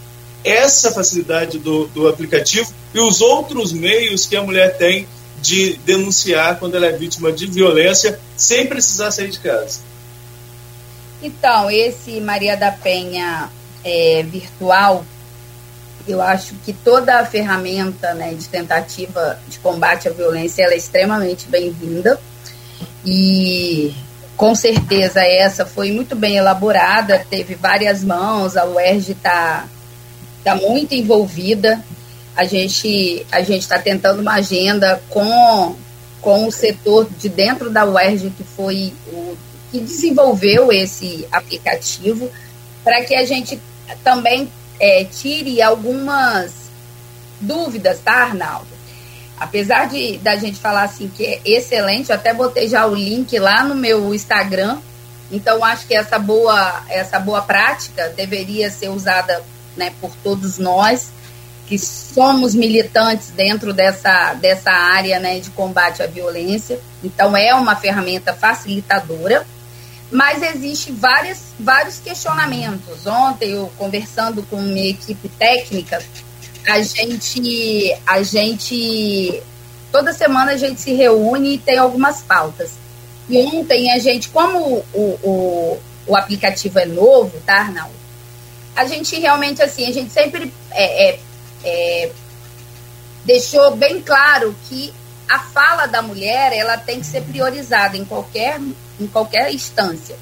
essa facilidade do, do aplicativo e os outros meios que a mulher tem de denunciar quando ela é vítima de violência sem precisar sair de casa. Então, esse Maria da Penha é, virtual, eu acho que toda a ferramenta né, de tentativa de combate à violência é extremamente bem-vinda. E com certeza essa foi muito bem elaborada, teve várias mãos, a UERJ está tá muito envolvida. A gente a gente está tentando uma agenda com, com o setor de dentro da UERJ, que foi o que desenvolveu esse aplicativo, para que a gente também é, tire algumas dúvidas, tá, Arnaldo? Apesar de da gente falar assim que é excelente, eu até botei já o link lá no meu Instagram. Então acho que essa boa essa boa prática deveria ser usada, né, por todos nós que somos militantes dentro dessa dessa área, né, de combate à violência. Então é uma ferramenta facilitadora, mas existe várias vários questionamentos. Ontem eu conversando com minha equipe técnica, a gente, a gente, toda semana a gente se reúne e tem algumas pautas. E ontem a gente, como o, o, o aplicativo é novo, tá, Arnaldo? A gente realmente, assim, a gente sempre é, é, é, deixou bem claro que a fala da mulher, ela tem que ser priorizada em qualquer, em qualquer instância.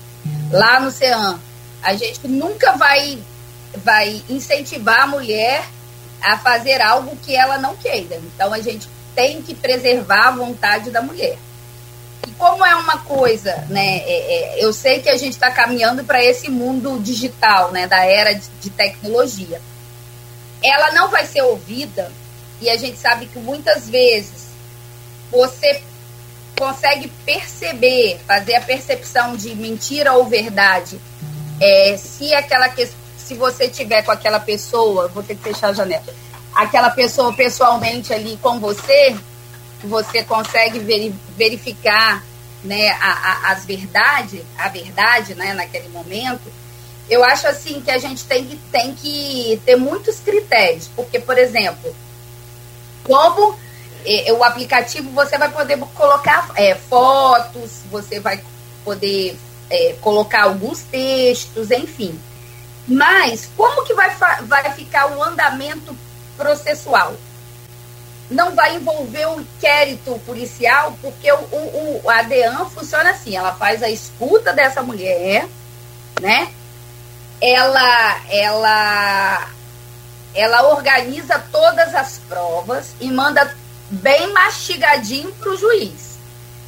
Lá no CEAM, a gente nunca vai, vai incentivar a mulher a fazer algo que ela não queira. Então a gente tem que preservar a vontade da mulher. E como é uma coisa, né? É, é, eu sei que a gente está caminhando para esse mundo digital, né? Da era de, de tecnologia. Ela não vai ser ouvida e a gente sabe que muitas vezes você consegue perceber, fazer a percepção de mentira ou verdade, é, se aquela questão se você tiver com aquela pessoa, vou ter que fechar a janela, aquela pessoa pessoalmente ali com você, você consegue verificar né, a, a, as verdades, a verdade né, naquele momento, eu acho assim que a gente tem que, tem que ter muitos critérios, porque, por exemplo, como é, o aplicativo você vai poder colocar é, fotos, você vai poder é, colocar alguns textos, enfim. Mas como que vai, vai ficar o andamento processual? Não vai envolver um inquérito policial, porque o, o, o ADEAN funciona assim, ela faz a escuta dessa mulher, né? Ela, ela, ela organiza todas as provas e manda bem mastigadinho para o juiz.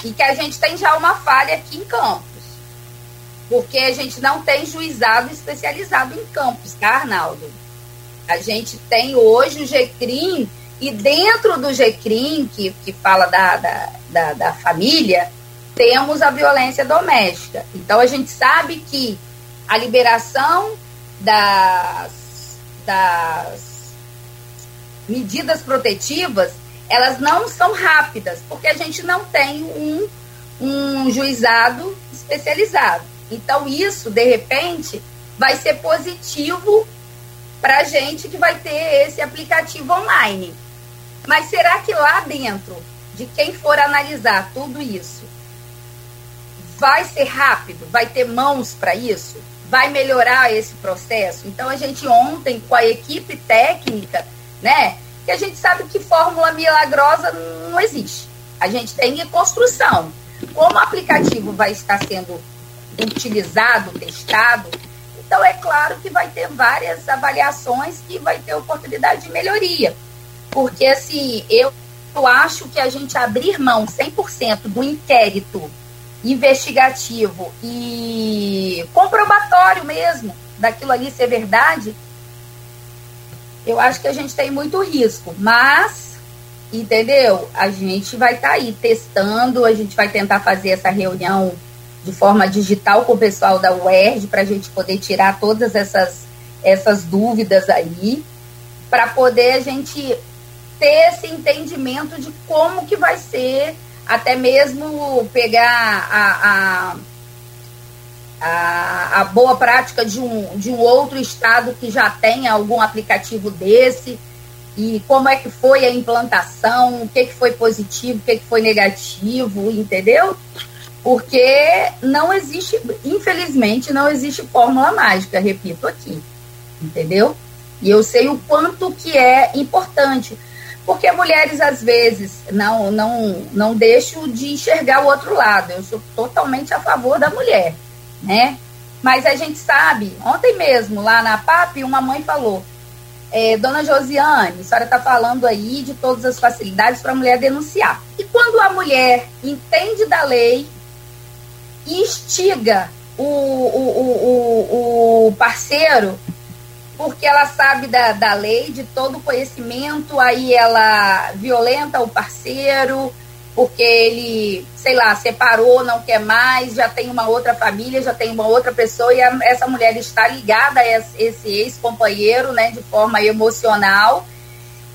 E que a gente tem já uma falha aqui em campo porque a gente não tem juizado especializado em campos, tá, Arnaldo? A gente tem hoje o GCRIM, e dentro do GCRIM, que, que fala da, da, da, da família, temos a violência doméstica. Então, a gente sabe que a liberação das, das medidas protetivas, elas não são rápidas, porque a gente não tem um, um juizado especializado. Então, isso, de repente, vai ser positivo para a gente que vai ter esse aplicativo online. Mas será que lá dentro, de quem for analisar tudo isso, vai ser rápido? Vai ter mãos para isso? Vai melhorar esse processo? Então, a gente ontem, com a equipe técnica, né? Que a gente sabe que fórmula milagrosa não existe. A gente tem construção. Como o aplicativo vai estar sendo utilizado, testado. Então, é claro que vai ter várias avaliações que vai ter oportunidade de melhoria. Porque, assim, eu, eu acho que a gente abrir mão 100% do inquérito investigativo e comprobatório mesmo daquilo ali ser verdade, eu acho que a gente tem muito risco. Mas, entendeu? A gente vai estar tá aí testando, a gente vai tentar fazer essa reunião de forma digital com o pessoal da UERJ para a gente poder tirar todas essas, essas dúvidas aí. para poder a gente ter esse entendimento de como que vai ser, até mesmo pegar a, a, a, a boa prática de um, de um outro estado que já tenha algum aplicativo desse, e como é que foi a implantação, o que, que foi positivo, o que, que foi negativo, entendeu? Porque não existe, infelizmente, não existe fórmula mágica, repito aqui, entendeu? E eu sei o quanto que é importante, porque mulheres às vezes não não não deixam de enxergar o outro lado. Eu sou totalmente a favor da mulher, né? Mas a gente sabe, ontem mesmo lá na PAP, uma mãe falou: é, Dona Josiane, a senhora está falando aí de todas as facilidades para a mulher denunciar. E quando a mulher entende da lei e instiga o, o, o, o parceiro, porque ela sabe da, da lei, de todo o conhecimento, aí ela violenta o parceiro, porque ele, sei lá, separou, não quer mais, já tem uma outra família, já tem uma outra pessoa, e a, essa mulher está ligada a esse ex-companheiro, né, de forma emocional,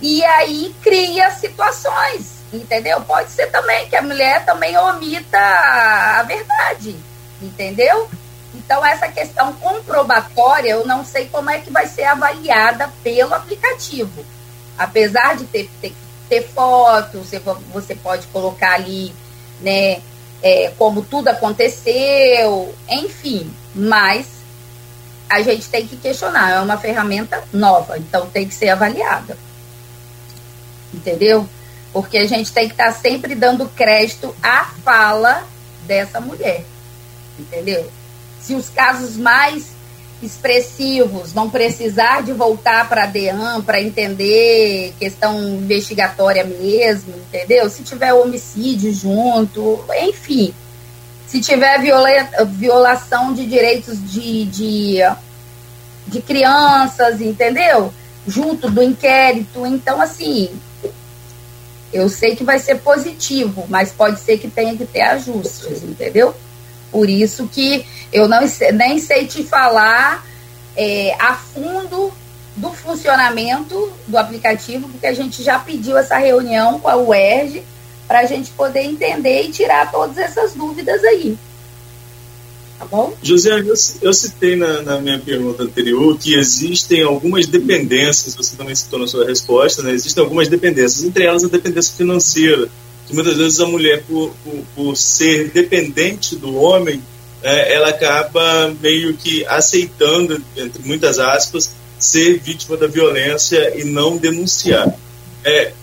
e aí cria situações, entendeu? Pode ser também que a mulher também omita a verdade, entendeu? Então, essa questão comprobatória, eu não sei como é que vai ser avaliada pelo aplicativo. Apesar de ter, ter ter foto, você, você pode colocar ali, né, é, como tudo aconteceu, enfim, mas a gente tem que questionar, é uma ferramenta nova, então tem que ser avaliada. Entendeu? Porque a gente tem que estar tá sempre dando crédito à fala dessa mulher. Entendeu? Se os casos mais expressivos, vão precisar de voltar para a DEAN para entender questão investigatória mesmo, entendeu? Se tiver homicídio junto, enfim. Se tiver viola, violação de direitos de, de, de crianças, entendeu? Junto do inquérito. Então, assim, eu sei que vai ser positivo, mas pode ser que tenha que ter ajustes, entendeu? Por isso que eu não nem sei te falar é, a fundo do funcionamento do aplicativo, porque a gente já pediu essa reunião com a UERJ para a gente poder entender e tirar todas essas dúvidas aí. Tá bom? José, eu, eu citei na, na, minha pergunta anterior que existem algumas dependências, você também citou na sua resposta, né? Existem algumas dependências, entre elas a dependência financeira que muitas vezes a mulher, por, por, por ser dependente do homem, é, ela acaba meio que aceitando, entre muitas aspas, ser vítima da violência e não denunciar. É,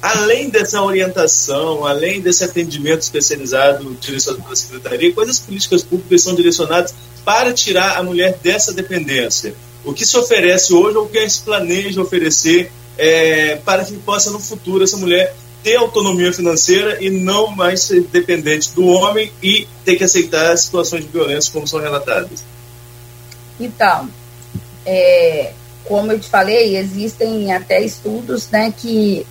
além dessa orientação, além desse atendimento especializado direcionado pela Secretaria, quais as políticas públicas são direcionadas para tirar a mulher dessa dependência? O que se oferece hoje ou o que se planeja oferecer é, para que possa no futuro essa mulher ter autonomia financeira e não mais ser dependente do homem e ter que aceitar situações de violência como são relatadas. Então, é, como eu te falei, existem até estudos né, que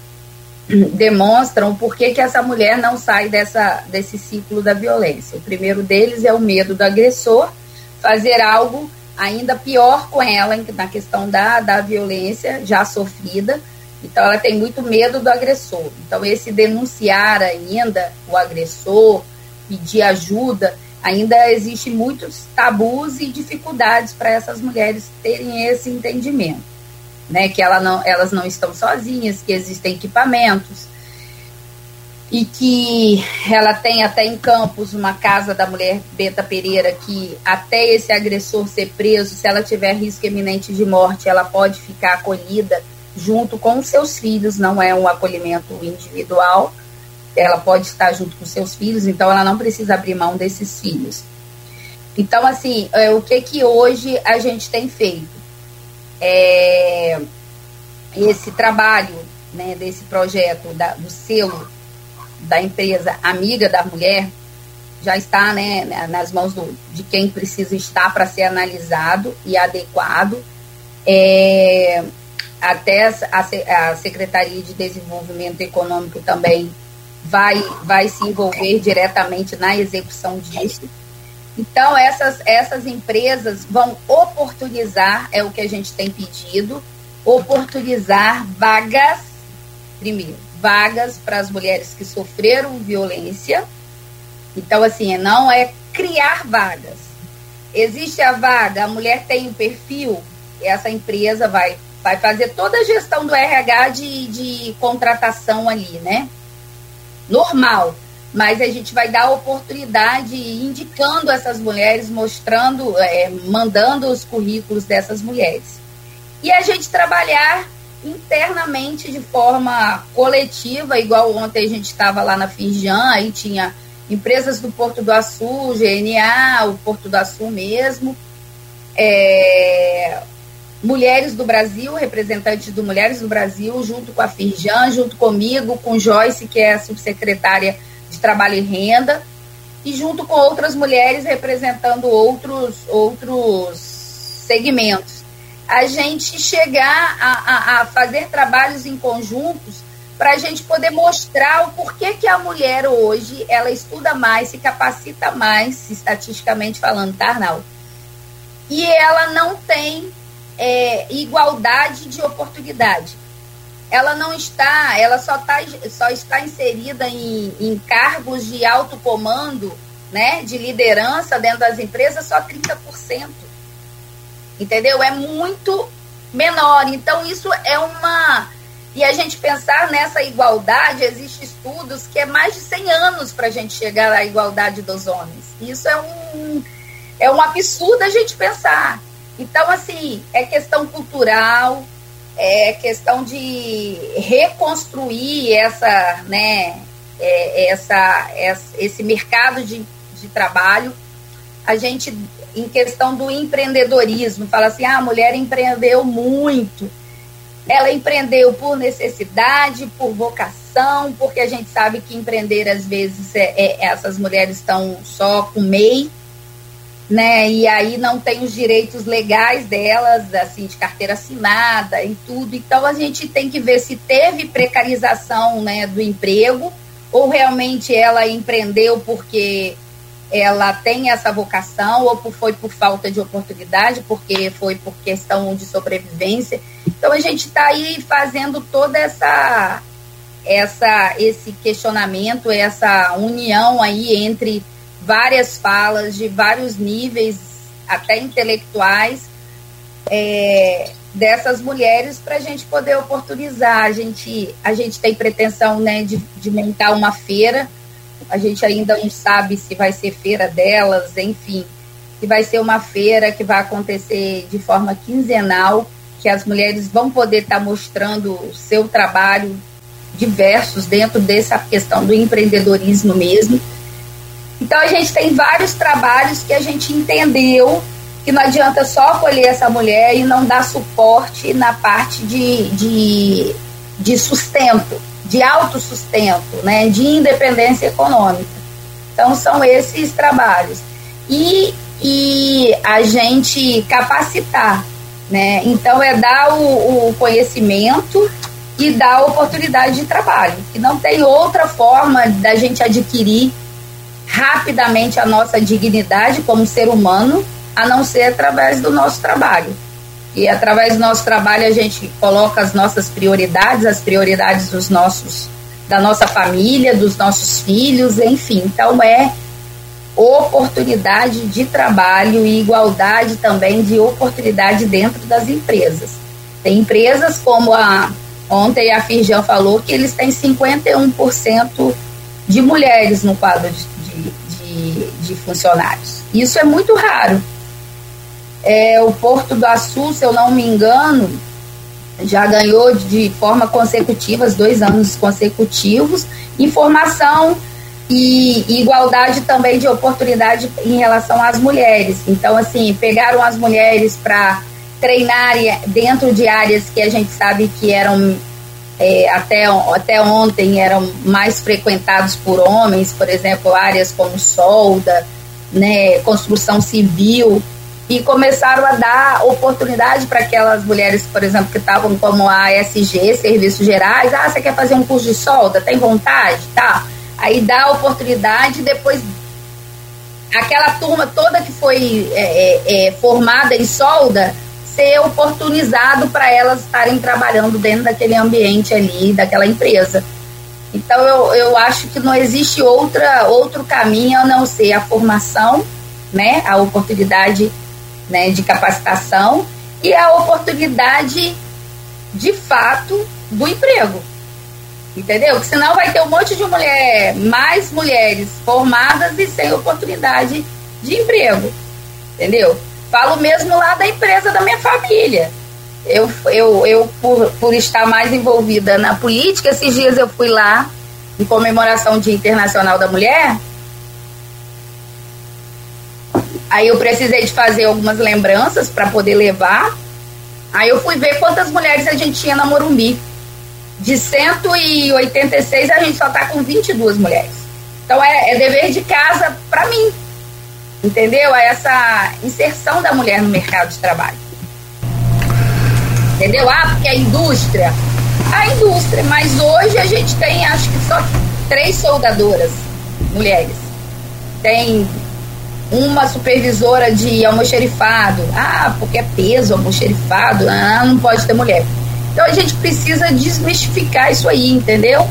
demonstram por que, que essa mulher não sai dessa, desse ciclo da violência. O primeiro deles é o medo do agressor fazer algo ainda pior com ela na questão da, da violência já sofrida então, ela tem muito medo do agressor. Então, esse denunciar ainda o agressor, pedir ajuda, ainda existe muitos tabus e dificuldades para essas mulheres terem esse entendimento, né? Que ela não, elas não estão sozinhas, que existem equipamentos e que ela tem até em Campos uma casa da mulher Beta Pereira que até esse agressor ser preso, se ela tiver risco iminente de morte, ela pode ficar acolhida junto com seus filhos, não é um acolhimento individual, ela pode estar junto com seus filhos, então ela não precisa abrir mão desses filhos. Então, assim, é, o que que hoje a gente tem feito? É, esse trabalho né, desse projeto da, do selo da empresa Amiga da Mulher já está né, nas mãos do, de quem precisa estar para ser analisado e adequado. É, até a, a Secretaria de Desenvolvimento Econômico também vai, vai se envolver diretamente na execução disso. Então, essas, essas empresas vão oportunizar, é o que a gente tem pedido, oportunizar vagas, primeiro, vagas para as mulheres que sofreram violência. Então, assim, não é criar vagas. Existe a vaga, a mulher tem um perfil, essa empresa vai, vai fazer toda a gestão do RH de, de contratação ali, né? Normal. Mas a gente vai dar oportunidade indicando essas mulheres, mostrando, é, mandando os currículos dessas mulheres. E a gente trabalhar internamente de forma coletiva, igual ontem a gente estava lá na Firjan, aí tinha empresas do Porto do Açu, GNA, o Porto do Açu mesmo, é, Mulheres do Brasil, representantes do Mulheres do Brasil, junto com a Firjan, junto comigo, com Joyce, que é a subsecretária de Trabalho e Renda, e junto com outras mulheres representando outros, outros segmentos. A gente chegar a, a, a fazer trabalhos em conjuntos para a gente poder mostrar o porquê que a mulher hoje ela estuda mais, se capacita mais, estatisticamente falando, tá, Arnaldo? E ela não tem é, igualdade de oportunidade. Ela não está, ela só, tá, só está inserida em, em cargos de alto comando, né, de liderança dentro das empresas, só 30%. Entendeu? É muito menor. Então, isso é uma e a gente pensar nessa igualdade, existem estudos que é mais de 100 anos para a gente chegar à igualdade dos homens. Isso é um, é um absurdo a gente pensar. Então, assim, é questão cultural, é questão de reconstruir essa, né, é, essa, esse mercado de, de trabalho. A gente, em questão do empreendedorismo, fala assim, ah, a mulher empreendeu muito ela empreendeu por necessidade, por vocação, porque a gente sabe que empreender, às vezes, é, é, essas mulheres estão só com MEI, né? E aí não tem os direitos legais delas, assim, de carteira assinada e tudo. Então a gente tem que ver se teve precarização né, do emprego ou realmente ela empreendeu porque ela tem essa vocação ou foi por falta de oportunidade, porque foi por questão de sobrevivência. Então a gente está aí fazendo toda essa essa esse questionamento, essa união aí entre várias falas de vários níveis, até intelectuais, é, dessas mulheres para a gente poder oportunizar. A gente, a gente tem pretensão né, de, de montar uma feira a gente ainda não sabe se vai ser feira delas, enfim, se vai ser uma feira que vai acontecer de forma quinzenal, que as mulheres vão poder estar tá mostrando o seu trabalho diversos dentro dessa questão do empreendedorismo mesmo. Então a gente tem vários trabalhos que a gente entendeu que não adianta só acolher essa mulher e não dar suporte na parte de, de, de sustento de autossustento, né, de independência econômica. Então, são esses trabalhos. E, e a gente capacitar, né? Então, é dar o, o conhecimento e dar oportunidade de trabalho. E não tem outra forma da gente adquirir rapidamente a nossa dignidade como ser humano, a não ser através do nosso trabalho. E através do nosso trabalho a gente coloca as nossas prioridades, as prioridades dos nossos da nossa família, dos nossos filhos, enfim. Então é oportunidade de trabalho e igualdade também de oportunidade dentro das empresas. Tem empresas como a ontem a Firjan falou que eles têm 51% de mulheres no quadro de, funcionários. Isso é muito raro. É, o Porto do Açu, se eu não me engano, já ganhou de forma consecutiva, dois anos consecutivos, informação e, igualdade também de oportunidade em relação às mulheres. Então, assim, pegaram as mulheres para treinar dentro de áreas que a gente sabe que eram é, até, até ontem eram mais frequentados por homens, por exemplo, áreas como solda, né, construção civil e começaram a dar oportunidade para aquelas mulheres, por exemplo, que estavam como a ASG, Serviços Gerais. Ah, você quer fazer um curso de solda? Tem vontade? Tá. Aí dá a oportunidade, depois aquela turma toda que foi é, é, é, formada em solda ser oportunizado para elas estarem trabalhando dentro daquele ambiente ali, daquela empresa. Então eu, eu acho que não existe outra, outro caminho a não ser a formação, né, a oportunidade né, de capacitação e a oportunidade de fato do emprego. Entendeu? Porque senão vai ter um monte de mulher, mais mulheres formadas e sem oportunidade de emprego. Entendeu? Falo mesmo lá da empresa da minha família. Eu, eu, eu por, por estar mais envolvida na política, esses dias eu fui lá em comemoração Dia Internacional da Mulher. Aí eu precisei de fazer algumas lembranças para poder levar. Aí eu fui ver quantas mulheres a gente tinha na Morumbi. De 186, a gente só tá com 22 mulheres. Então é, é dever de casa para mim. Entendeu? É essa inserção da mulher no mercado de trabalho. Entendeu? Ah, porque a indústria. A indústria, mas hoje a gente tem acho que só três soldadoras mulheres. Tem uma supervisora de almoxerifado. Ah, porque é peso, almoxerifado. Ah, não pode ter mulher. Então a gente precisa desmistificar isso aí, entendeu?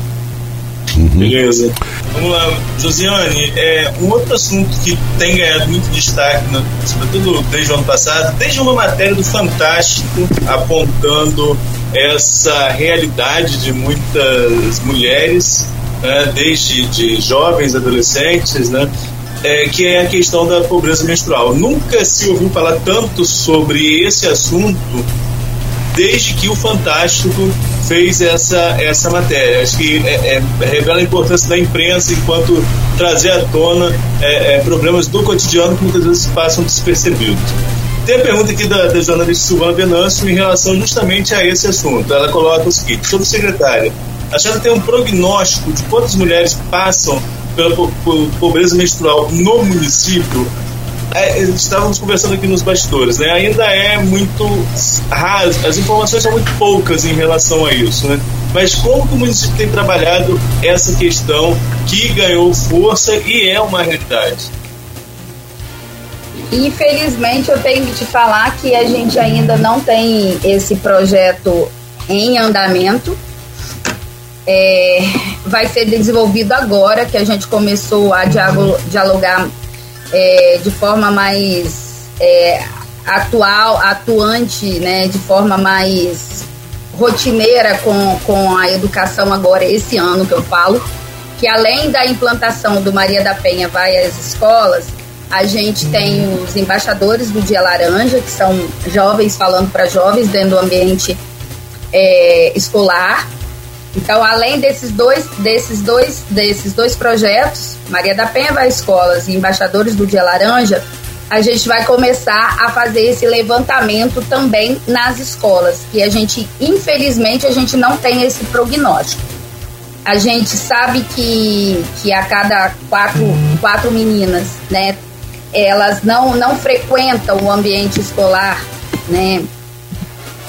Uhum. Beleza. Vamos lá, Josiane, é, um outro assunto que tem ganhado muito destaque, né, sobretudo desde o ano passado, desde uma matéria do Fantástico apontando essa realidade de muitas mulheres, né, desde de jovens, adolescentes, né, é, que é a questão da pobreza menstrual. Nunca se ouviu falar tanto sobre esse assunto desde que o Fantástico fez essa, essa matéria. Acho que é, é, revela a importância da imprensa enquanto trazer à tona é, é problemas do cotidiano que muitas vezes passam despercebidos. Tem a pergunta aqui da, da jornalista Silvana Venâncio em relação justamente a esse assunto. Ela coloca o seguinte: sobre secretária, a senhora tem um prognóstico de quantas mulheres passam pela pobreza menstrual no município, é, estávamos conversando aqui nos bastidores, né? Ainda é muito raso, as informações são muito poucas em relação a isso, né? Mas como que o município tem trabalhado essa questão que ganhou força e é uma realidade? Infelizmente, eu tenho que te falar que a gente ainda não tem esse projeto em andamento. É, vai ser desenvolvido agora que a gente começou a dialogar é, de forma mais é, atual, atuante, né, de forma mais rotineira com, com a educação agora, esse ano que eu falo, que além da implantação do Maria da Penha vai às escolas, a gente tem os embaixadores do Dia Laranja, que são jovens falando para jovens dentro do ambiente é, escolar, então, além desses dois, desses dois, desses dois projetos, Maria da Penha vai escolas e embaixadores do Dia Laranja, a gente vai começar a fazer esse levantamento também nas escolas, que a gente, infelizmente, a gente não tem esse prognóstico. A gente sabe que, que a cada quatro, quatro meninas, né, elas não, não frequentam o ambiente escolar, né,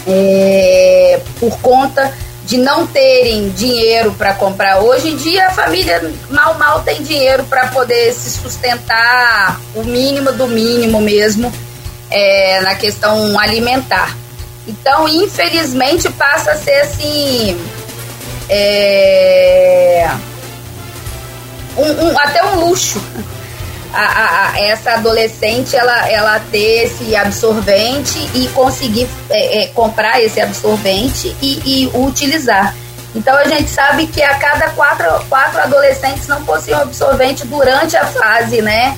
é, por conta de não terem dinheiro para comprar. Hoje em dia a família mal mal tem dinheiro para poder se sustentar o mínimo do mínimo mesmo é, na questão alimentar. Então, infelizmente, passa a ser assim. É, um, um, até um luxo a, a, essa adolescente ela, ela ter esse absorvente e conseguir é, é, comprar esse absorvente e, e, utilizar. Então a gente sabe que a cada quatro, quatro adolescentes não possuem absorvente durante a fase, né,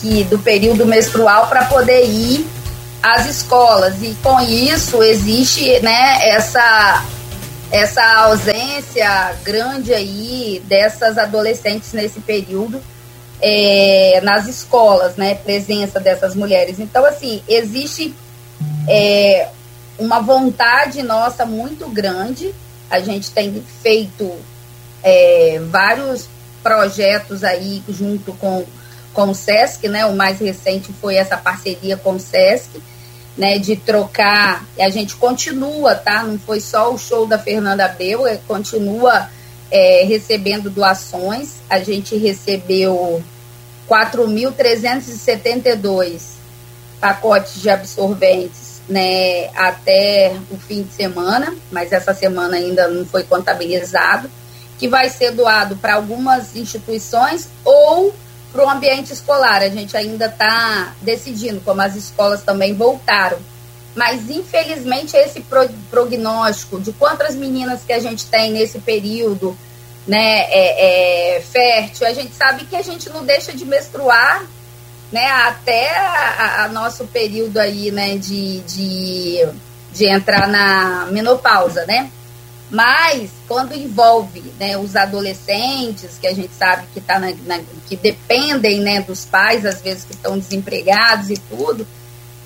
que, do período menstrual para poder ir às escolas. E com isso existe, né, essa essa ausência grande aí dessas adolescentes nesse período é, nas escolas, né, presença dessas mulheres. Então, assim, existe é, uma vontade nossa muito grande. A gente tem feito é, vários projetos aí junto com, com o SESC, né? O mais recente foi essa parceria com o SESC, né? De trocar. A gente continua, tá? Não foi só o show da Fernanda Abreu, é, continua é, recebendo doações. A gente recebeu 4.372 pacotes de absorventes né, até o fim de semana, mas essa semana ainda não foi contabilizado, que vai ser doado para algumas instituições ou para o ambiente escolar. A gente ainda está decidindo, como as escolas também voltaram. Mas, infelizmente, esse prognóstico de quantas meninas que a gente tem nesse período né, é, é, fértil, a gente sabe que a gente não deixa de menstruar né, até a, a nosso período aí, né, de, de, de entrar na menopausa, né? Mas quando envolve né, os adolescentes, que a gente sabe que, tá na, na, que dependem né, dos pais, às vezes que estão desempregados e tudo,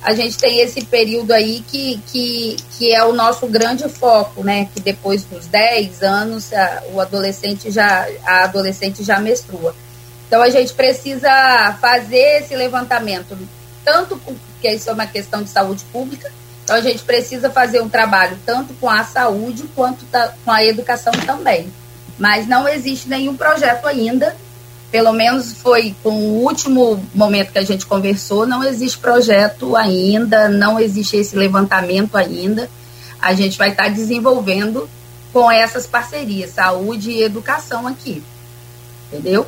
a gente tem esse período aí que, que, que é o nosso grande foco, né? Que depois dos 10 anos a, o adolescente já, a adolescente já menstrua. Então a gente precisa fazer esse levantamento, tanto porque isso é uma questão de saúde pública, então a gente precisa fazer um trabalho tanto com a saúde quanto com a educação também. Mas não existe nenhum projeto ainda, pelo menos foi com o último momento que a gente conversou, não existe projeto ainda, não existe esse levantamento ainda. A gente vai estar desenvolvendo com essas parcerias, saúde e educação aqui. Entendeu?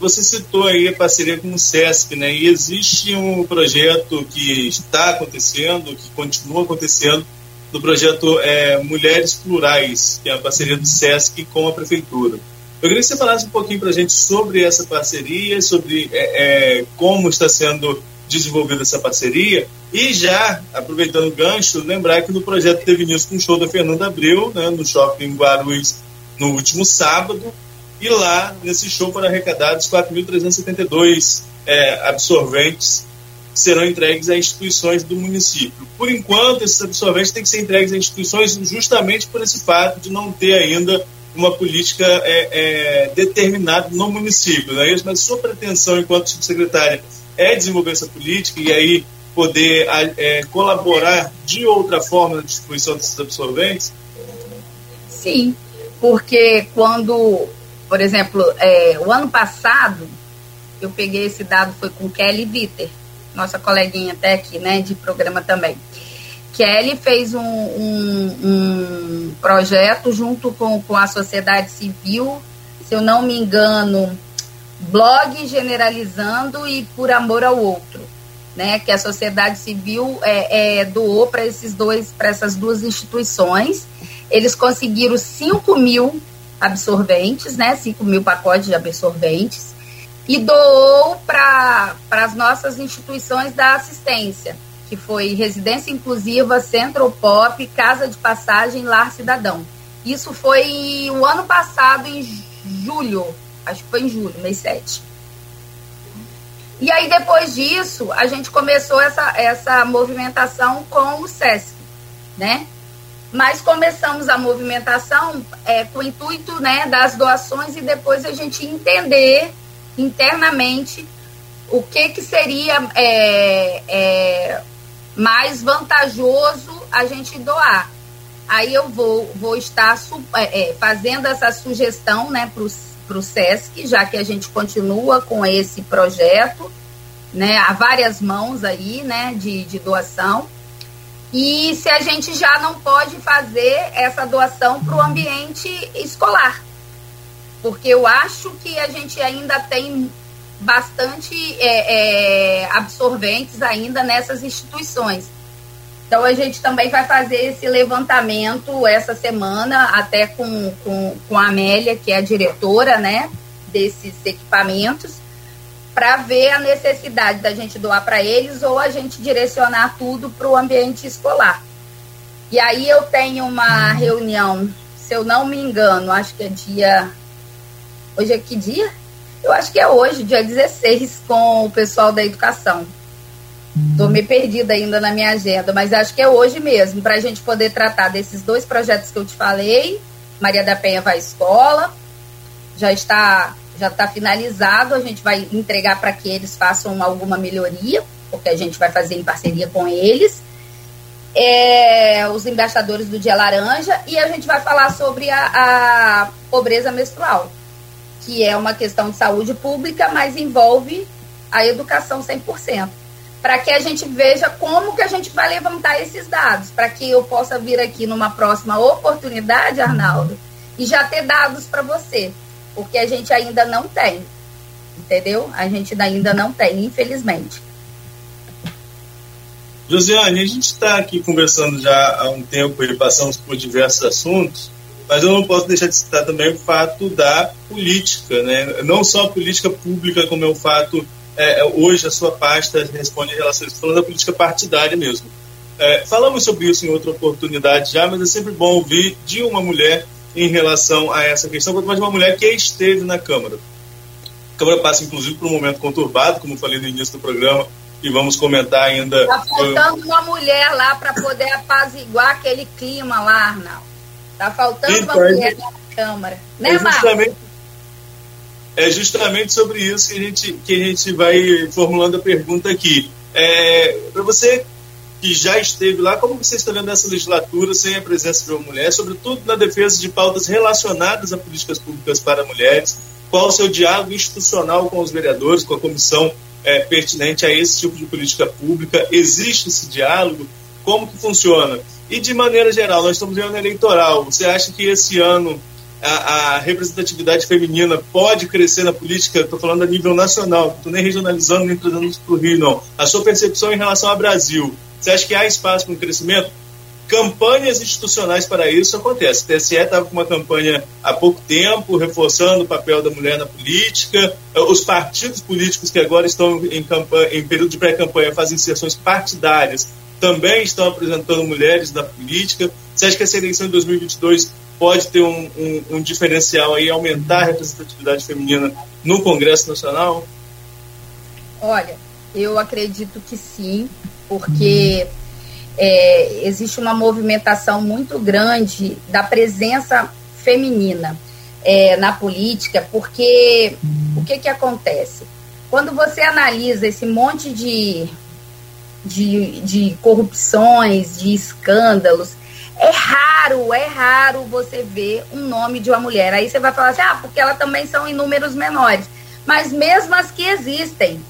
Você citou aí a parceria com o SESC, né? E existe um projeto que está acontecendo, que continua acontecendo, do projeto é, Mulheres Plurais, que é a parceria do SESC com a Prefeitura. Eu queria que você falasse um pouquinho para a gente sobre essa parceria, sobre é, é, como está sendo desenvolvida essa parceria e já, aproveitando o gancho, lembrar que no projeto teve início com o show da Fernanda Abreu, né, no Shopping Guarulhos, no último sábado, e lá, nesse show, foram arrecadados 4.372 é, absorventes que serão entregues a instituições do município. Por enquanto, esses absorventes têm que ser entregues a instituições justamente por esse fato de não ter ainda uma política é, é, determinada no município. Não é isso? Mas sua pretensão, enquanto subsecretária, é desenvolver essa política e aí poder é, colaborar de outra forma na distribuição desses absorventes? Sim, porque quando por exemplo, é, o ano passado, eu peguei esse dado, foi com Kelly Vitter, nossa coleguinha até aqui, né, de programa também. Kelly fez um, um, um projeto junto com, com a sociedade civil, se eu não me engano, blog generalizando e por amor ao outro, né? Que a sociedade civil é, é doou para esses dois, para essas duas instituições. Eles conseguiram 5 mil absorventes, né? 5 mil pacotes de absorventes, e doou para as nossas instituições da assistência, que foi Residência Inclusiva, Centro Pop, Casa de Passagem, Lar Cidadão. Isso foi o ano passado, em julho, acho que foi em julho, mês 7. E aí, depois disso, a gente começou essa, essa movimentação com o SESC, né? mas começamos a movimentação é, com o intuito né, das doações e depois a gente entender internamente o que, que seria é, é, mais vantajoso a gente doar. Aí eu vou, vou estar é, é, fazendo essa sugestão né, para o SESC, já que a gente continua com esse projeto, né, há várias mãos aí né, de, de doação e se a gente já não pode fazer essa doação para o ambiente escolar. Porque eu acho que a gente ainda tem bastante é, é, absorventes ainda nessas instituições. Então a gente também vai fazer esse levantamento essa semana, até com, com, com a Amélia, que é a diretora né, desses equipamentos, para ver a necessidade da gente doar para eles ou a gente direcionar tudo para o ambiente escolar. E aí eu tenho uma reunião, se eu não me engano, acho que é dia. Hoje é que dia? Eu acho que é hoje, dia 16, com o pessoal da educação. Estou me perdida ainda na minha agenda, mas acho que é hoje mesmo, para a gente poder tratar desses dois projetos que eu te falei. Maria da Penha vai à escola, já está já está finalizado, a gente vai entregar para que eles façam alguma melhoria, porque a gente vai fazer em parceria com eles. É, os embaixadores do Dia Laranja e a gente vai falar sobre a, a pobreza menstrual, que é uma questão de saúde pública, mas envolve a educação 100%. para que a gente veja como que a gente vai levantar esses dados, para que eu possa vir aqui numa próxima oportunidade, Arnaldo, e já ter dados para você, porque a gente ainda não tem, entendeu? A gente ainda não tem, infelizmente. Josiane, a gente está aqui conversando já há um tempo e passamos por diversos assuntos, mas eu não posso deixar de citar também o fato da política, né? não só a política pública, como é o fato é, é, hoje a sua pasta responde em relação falando da política partidária mesmo. É, falamos sobre isso em outra oportunidade já, mas é sempre bom ouvir de uma mulher em relação a essa questão, mas de uma mulher que esteve na Câmara. A Câmara passa, inclusive, por um momento conturbado, como falei no início do programa, e vamos comentar ainda. Está faltando uma mulher lá para poder apaziguar aquele clima lá, Arnaldo. Está faltando então, uma mulher na Câmara. Né, é justamente, é justamente sobre isso que a gente, que a gente vai formulando a pergunta aqui. É, Para você que já esteve lá, como você está vendo essa legislatura sem a presença de uma mulher, sobretudo na defesa de pautas relacionadas a políticas públicas para mulheres? Qual o seu diálogo institucional com os vereadores, com a comissão é, pertinente a esse tipo de política pública? Existe esse diálogo? Como que funciona? E de maneira geral, nós estamos em ano eleitoral. Você acha que esse ano a, a representatividade feminina pode crescer na política, estou falando a nível nacional, estou nem regionalizando, nem trazendo para o Rio, não. A sua percepção em relação ao Brasil, você acha que há espaço para um crescimento? Campanhas institucionais para isso acontece. O TSE estava com uma campanha há pouco tempo, reforçando o papel da mulher na política. Os partidos políticos que agora estão em, campanha, em período de pré-campanha fazem inserções partidárias, também estão apresentando mulheres na política. Você acha que essa eleição de 2022 pode ter um, um, um diferencial aí, aumentar a representatividade feminina no Congresso Nacional? Olha, eu acredito que sim, porque é, existe uma movimentação muito grande da presença feminina é, na política, porque o que, que acontece? Quando você analisa esse monte de, de, de corrupções, de escândalos, é raro, é raro você ver um nome de uma mulher. Aí você vai falar assim, ah, porque elas também são em números menores. Mas mesmo as que existem,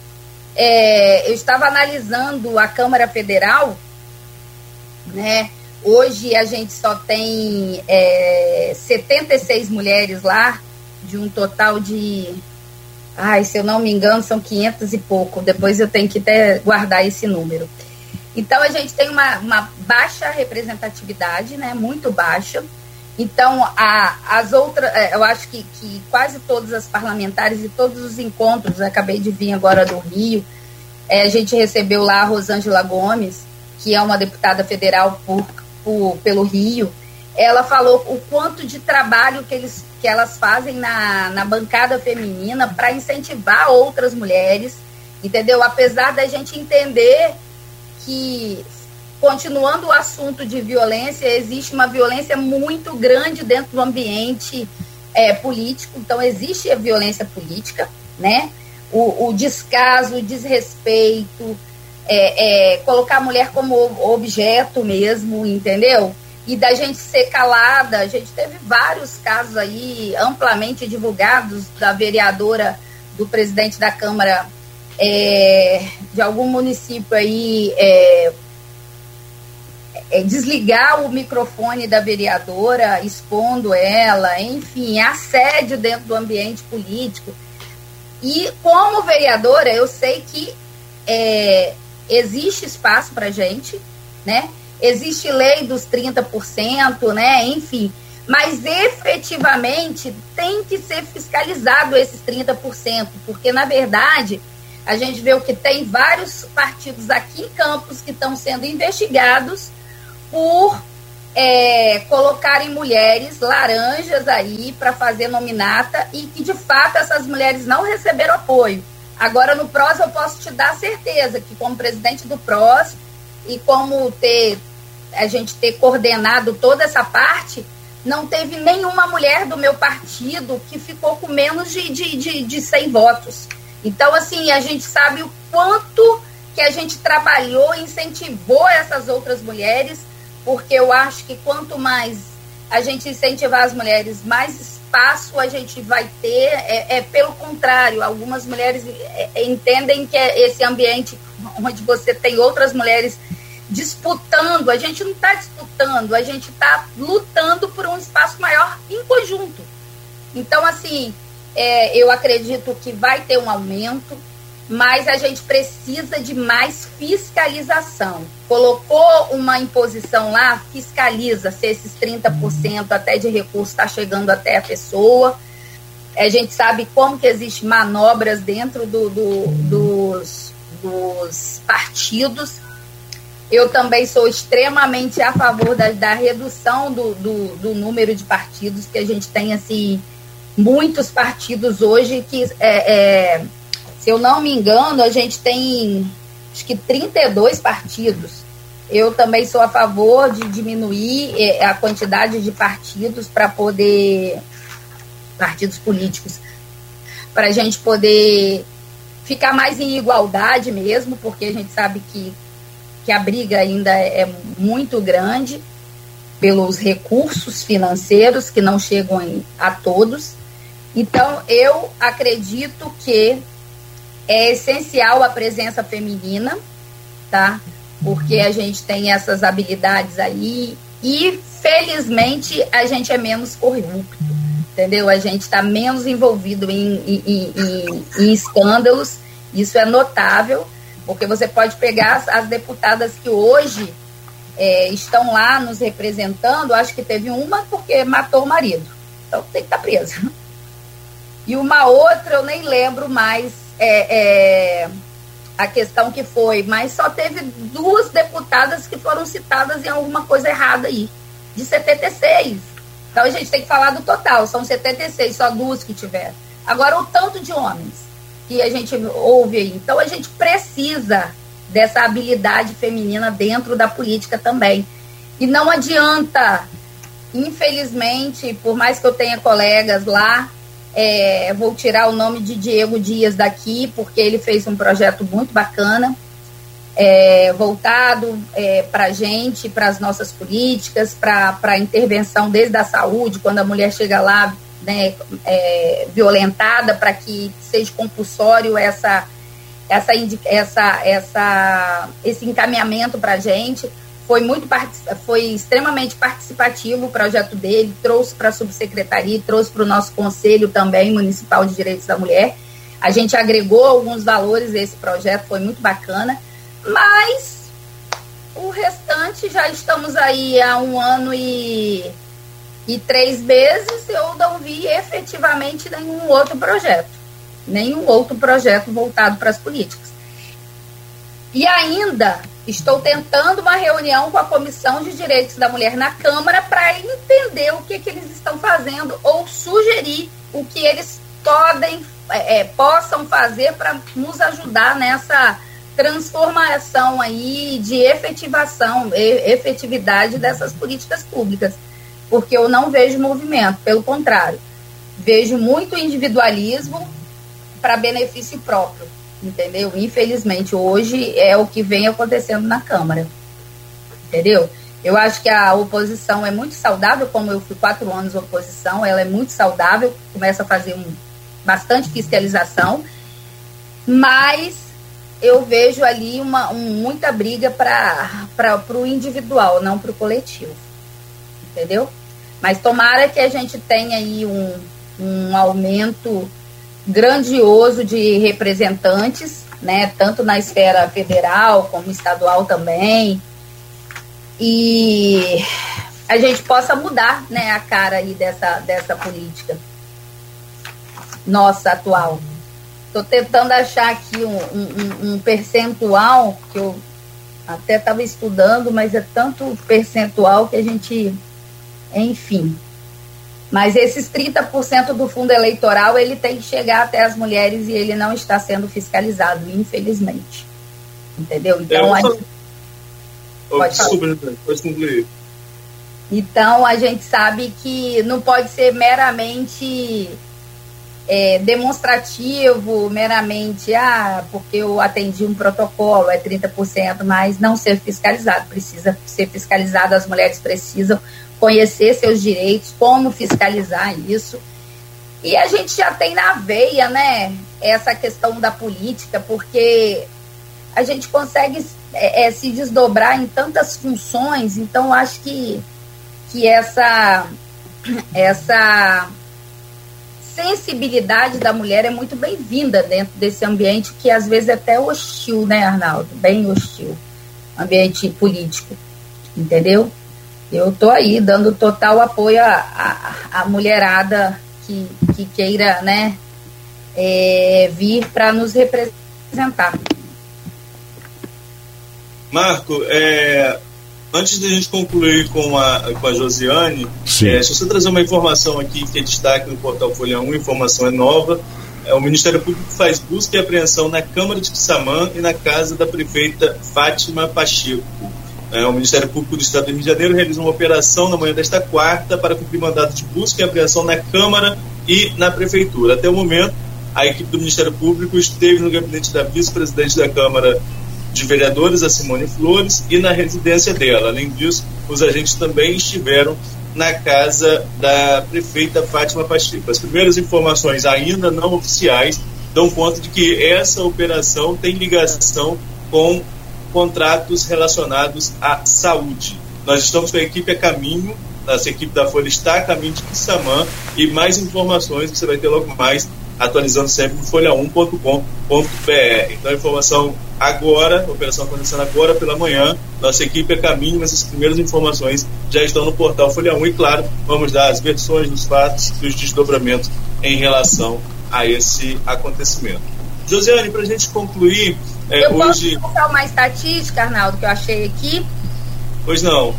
é, eu estava analisando a Câmara Federal, né? Hoje a gente só tem é, 76 mulheres lá, de um total de. Ai, se eu não me engano, são 500 e pouco. Depois eu tenho que até guardar esse número. Então a gente tem uma, uma baixa representatividade, né? Muito baixa. Então, a, as outras, é, eu acho que, que quase todas as parlamentares e todos os encontros, acabei de vir agora do Rio, é, a gente recebeu lá a Rosângela Gomes, que é uma deputada federal por, por, pelo Rio, ela falou o quanto de trabalho que, eles, que elas fazem na, na bancada feminina para incentivar outras mulheres, entendeu? Apesar da gente entender que, continuando o assunto de violência, existe uma violência muito grande dentro do ambiente é, político, então existe a violência política, né? O, o descaso, o desrespeito, é, é, colocar a mulher como objeto mesmo, entendeu? E da gente ser calada, a gente teve vários casos aí amplamente divulgados da vereadora do presidente da Câmara é, de algum município aí é, é, desligar o microfone da vereadora, expondo ela, enfim, assédio dentro do ambiente político. E como vereadora, eu sei que é, existe espaço para gente, né? Existe lei dos 30%, né? Enfim, mas efetivamente tem que ser fiscalizado esses 30%, porque na verdade a gente vê o que tem vários partidos aqui em Campos que estão sendo investigados por é, colocarem mulheres laranjas aí para fazer nominata e que de fato essas mulheres não receberam apoio. Agora no PROS eu posso te dar certeza que como presidente do PROS e como ter a gente ter coordenado toda essa parte, não teve nenhuma mulher do meu partido que ficou com menos de, de, de, de 100 votos. Então, assim, a gente sabe o quanto que a gente trabalhou, incentivou essas outras mulheres, porque eu acho que quanto mais a gente incentivar as mulheres, mais espaço a gente vai ter. É, é pelo contrário, algumas mulheres é, é entendem que esse ambiente onde você tem outras mulheres disputando, a gente não está disputando, a gente está lutando por um espaço maior em conjunto. Então, assim, é, eu acredito que vai ter um aumento, mas a gente precisa de mais fiscalização. Colocou uma imposição lá, fiscaliza se esses 30% até de recurso está chegando até a pessoa. A gente sabe como que existem manobras dentro do, do, dos, dos partidos. Eu também sou extremamente a favor da, da redução do, do, do número de partidos, que a gente tem assim muitos partidos hoje que, é, é, se eu não me engano, a gente tem acho que 32 partidos. Eu também sou a favor de diminuir é, a quantidade de partidos para poder. partidos políticos, para a gente poder ficar mais em igualdade mesmo, porque a gente sabe que, que a briga ainda é muito grande pelos recursos financeiros que não chegam a todos. Então, eu acredito que é essencial a presença feminina, tá? Porque a gente tem essas habilidades aí e, felizmente, a gente é menos corrupto, entendeu? A gente está menos envolvido em, em, em, em, escândalos, isso é notável, porque você pode pegar as, as deputadas que hoje é, estão lá nos representando, acho que teve uma porque matou o marido, então tem que estar tá presa e uma outra eu nem lembro mais é, é, a questão que foi, mas só teve duas deputadas que foram citadas em alguma coisa errada aí, de 76. Então a gente tem que falar do total, são 76, só duas que tiveram. Agora, o tanto de homens que a gente ouve aí. Então a gente precisa dessa habilidade feminina dentro da política também. E não adianta, infelizmente, por mais que eu tenha colegas lá, é, vou tirar o nome de Diego Dias daqui, porque ele fez um projeto muito bacana, é, voltado é, para a gente, para as nossas políticas, para a intervenção desde a saúde, quando a mulher chega lá né, é, violentada, para que seja compulsório essa, essa, essa, essa, esse encaminhamento para a gente foi muito foi extremamente participativo o projeto dele, trouxe para a subsecretaria, trouxe para o nosso conselho também municipal de direitos da mulher. A gente agregou alguns valores desse projeto, foi muito bacana, mas o restante já estamos aí há um ano e, e três meses, eu não vi efetivamente nenhum outro projeto, nenhum outro projeto voltado para as políticas. E ainda Estou tentando uma reunião com a Comissão de Direitos da Mulher na Câmara para entender o que, que eles estão fazendo ou sugerir o que eles podem, é, é possam fazer para nos ajudar nessa transformação aí de efetivação, efetividade dessas políticas públicas. Porque eu não vejo movimento, pelo contrário, vejo muito individualismo para benefício próprio entendeu? Infelizmente, hoje é o que vem acontecendo na Câmara, entendeu? Eu acho que a oposição é muito saudável, como eu fui quatro anos oposição, ela é muito saudável, começa a fazer um, bastante fiscalização, mas eu vejo ali uma, um, muita briga para o individual, não para o coletivo, entendeu? Mas tomara que a gente tenha aí um, um aumento grandioso de representantes, né, tanto na esfera federal como estadual também, e a gente possa mudar, né, a cara aí dessa, dessa política nossa atual. Estou tentando achar aqui um, um, um percentual que eu até estava estudando, mas é tanto percentual que a gente, enfim, mas esses 30% do fundo eleitoral, ele tem que chegar até as mulheres e ele não está sendo fiscalizado, infelizmente. Entendeu? Então, é, a gente... pode, pode concluir. Então, a gente sabe que não pode ser meramente é, demonstrativo, meramente, ah, porque eu atendi um protocolo, é 30%, mas não ser fiscalizado. Precisa ser fiscalizado, as mulheres precisam conhecer seus direitos, como fiscalizar isso. E a gente já tem na veia, né, essa questão da política, porque a gente consegue é, é, se desdobrar em tantas funções, então acho que, que essa, essa sensibilidade da mulher é muito bem-vinda dentro desse ambiente que às vezes é até hostil, né, Arnaldo? Bem hostil, ambiente político, entendeu? Eu estou aí dando total apoio à, mulherada que, que queira, né, é, vir para nos representar. Marco, é, antes da gente concluir com a, com a Josiane, é, se você trazer uma informação aqui que é destaque no portal Folha 1, informação é nova. É, o Ministério Público faz busca e apreensão na Câmara de Quissamã e na casa da prefeita Fátima Pacheco. É, o Ministério Público do Estado do Rio de Janeiro realiza uma operação na manhã desta quarta para cumprir mandado de busca e apreensão na Câmara e na Prefeitura. Até o momento, a equipe do Ministério Público esteve no gabinete da vice-presidente da Câmara de Vereadores, a Simone Flores, e na residência dela. Além disso, os agentes também estiveram na casa da prefeita Fátima Pacheco. As primeiras informações, ainda não oficiais, dão conta de que essa operação tem ligação com contratos relacionados à saúde. Nós estamos com a equipe a caminho, nossa equipe da Folha está a caminho de Quissamã e mais informações você vai ter logo mais atualizando sempre no folha1.com.br. Então, a informação agora, operação acontecendo agora pela manhã, nossa equipe é caminho, mas as primeiras informações já estão no portal Folha 1 e, claro, vamos dar as versões dos fatos e os desdobramentos em relação a esse acontecimento. Josiane, para a gente concluir, é, eu hoje... posso colocar uma estatística, Arnaldo, que eu achei aqui? Pois não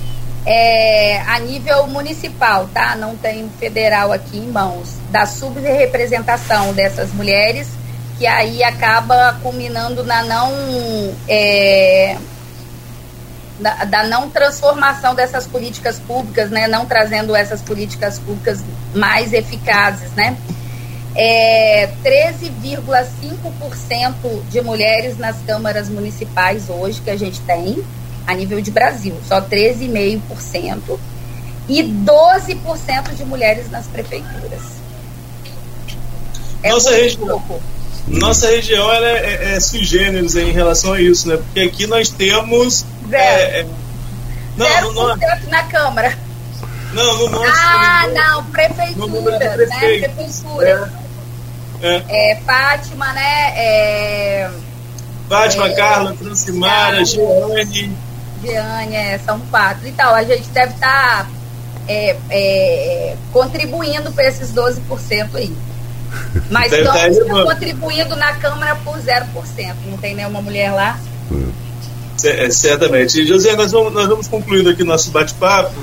é, a nível municipal, tá? Não tem federal aqui em mãos, da subrepresentação dessas mulheres, que aí acaba culminando na não. É, da, da, não transformação dessas políticas públicas, né? Não trazendo essas políticas públicas mais eficazes, né? É, 13,5% de mulheres nas câmaras municipais hoje que a gente tem, a nível de Brasil, só 13,5%, e 12% de mulheres nas prefeituras. É nossa, região, nossa região ela é, é, é sui generis em relação a isso, né? Porque aqui nós temos. Zero. É, é, não, 0% no, no, na Câmara. Não, no nosso. Ah, não, prefeitura, né? Prefeitura. É. é. Fátima, né? É, Fátima, Carla, Francimara, Giane. Giane, é, são quatro. Então, a gente deve estar tá, é, é, contribuindo para esses 12% aí. Mas deve tá estamos tá contribuindo na Câmara por 0%. Não tem nenhuma mulher lá? É, certamente. José, nós vamos, nós vamos concluindo aqui nosso bate-papo.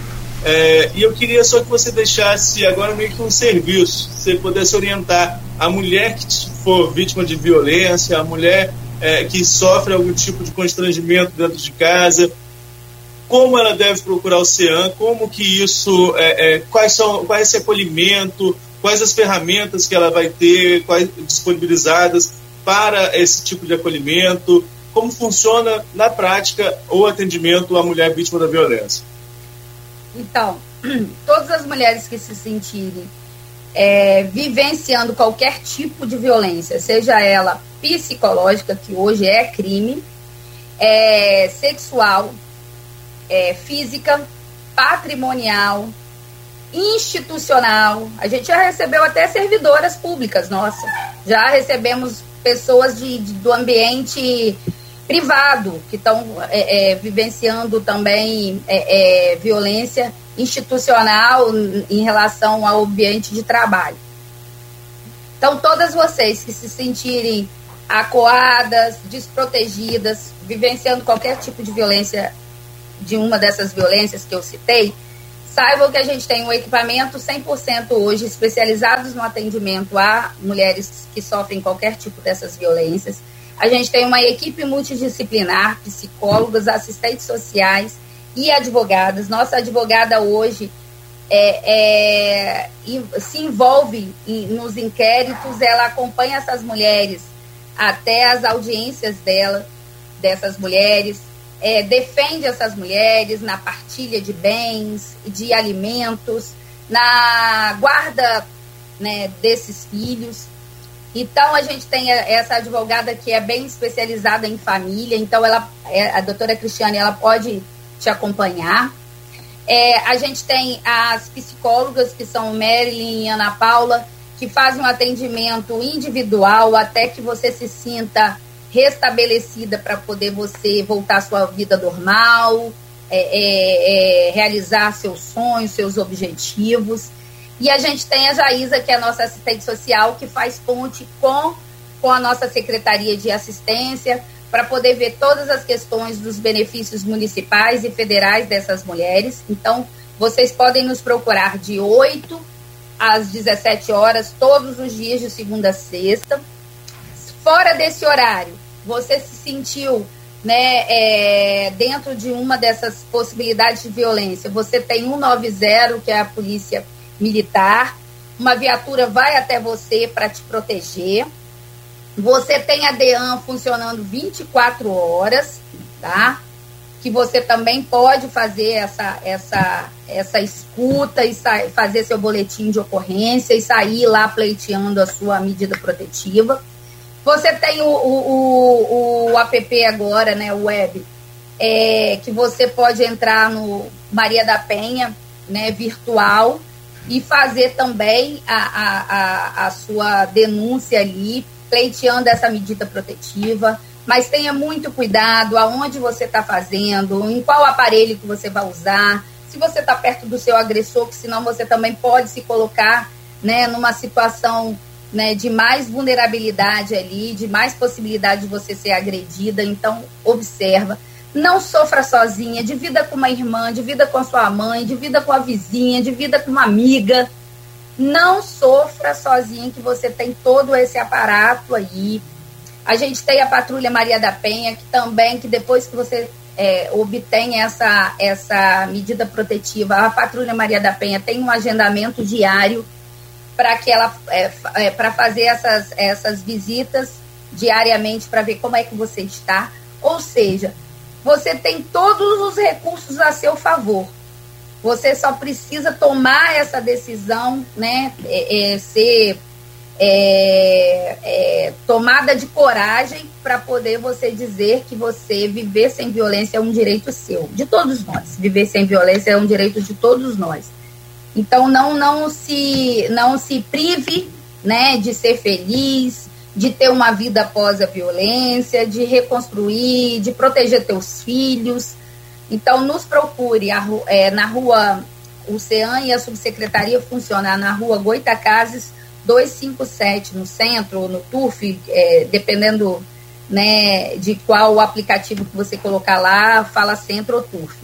É, e eu queria só que você deixasse agora meio que um serviço, você pudesse orientar a mulher que for vítima de violência, a mulher é, que sofre algum tipo de constrangimento dentro de casa, como ela deve procurar o CEAM, como que isso, é, é, quais são, qual é esse acolhimento, quais as ferramentas que ela vai ter, quais disponibilizadas para esse tipo de acolhimento, como funciona na prática o atendimento à mulher vítima da violência. Então, todas as mulheres que se sentirem é, vivenciando qualquer tipo de violência, seja ela psicológica, que hoje é crime, é, sexual, é, física, patrimonial, institucional. A gente já recebeu até servidoras públicas, nossa. Já recebemos pessoas de, de do ambiente privado que estão é, é, vivenciando também é, é, violência institucional em relação ao ambiente de trabalho. Então, todas vocês que se sentirem acuadas, desprotegidas, vivenciando qualquer tipo de violência de uma dessas violências que eu citei, saibam que a gente tem um equipamento 100% hoje especializados no atendimento a mulheres que sofrem qualquer tipo dessas violências. A gente tem uma equipe multidisciplinar, psicólogas, assistentes sociais e advogadas. Nossa advogada hoje é, é, se envolve nos inquéritos, ela acompanha essas mulheres até as audiências dela, dessas mulheres, é, defende essas mulheres na partilha de bens, de alimentos, na guarda né, desses filhos. Então a gente tem essa advogada que é bem especializada em família, então ela, é, a doutora Cristiane, ela pode te acompanhar. É, a gente tem as psicólogas, que são Marilyn e Ana Paula, que fazem um atendimento individual até que você se sinta restabelecida para poder você voltar à sua vida normal, é, é, é, realizar seus sonhos, seus objetivos. E a gente tem a Jaísa, que é a nossa assistente social, que faz ponte com, com a nossa Secretaria de Assistência, para poder ver todas as questões dos benefícios municipais e federais dessas mulheres. Então, vocês podem nos procurar de 8 às 17 horas, todos os dias, de segunda a sexta. Fora desse horário, você se sentiu né, é, dentro de uma dessas possibilidades de violência, você tem 190, que é a polícia militar, uma viatura vai até você para te proteger. Você tem a DEAN funcionando 24 horas, tá? Que você também pode fazer essa, essa, essa escuta e fazer seu boletim de ocorrência e sair lá pleiteando a sua medida protetiva. Você tem o, o, o, o app agora, né, o web, é, que você pode entrar no Maria da Penha, né, virtual, e fazer também a, a, a, sua denúncia ali, pleiteando essa medida protetiva. Mas tenha muito cuidado aonde você está fazendo, em qual aparelho que você vai usar, se você está perto do seu agressor, que senão você também pode se colocar né, numa situação né, de mais vulnerabilidade ali, de mais possibilidade de você ser agredida. Então, observa. Não sofra sozinha, divida com uma irmã, divida com a sua mãe, divida com a vizinha, divida com uma amiga. Não sofra sozinha, que você tem todo esse aparato aí. A gente tem a Patrulha Maria da Penha, que também, que depois que você é, obtém essa, essa medida protetiva, a Patrulha Maria da Penha tem um agendamento diário para que ela é, é, para fazer essas, essas visitas diariamente para ver como é que você está. Ou seja, você tem todos os recursos a seu favor. Você só precisa tomar essa decisão, né? É, é, ser é, é tomada de coragem para poder você dizer que você viver sem violência é um direito seu, de todos nós. Viver sem violência é um direito de todos nós. Então não não se não se prive, né, de ser feliz, de ter uma vida após a violência, de reconstruir, de proteger teus filhos. Então nos procure a, é, na rua o CEAN e a subsecretaria funcionar na rua Goitacazes 257 no centro no TUF, é, dependendo né, de qual aplicativo que você colocar lá, fala centro ou TUF.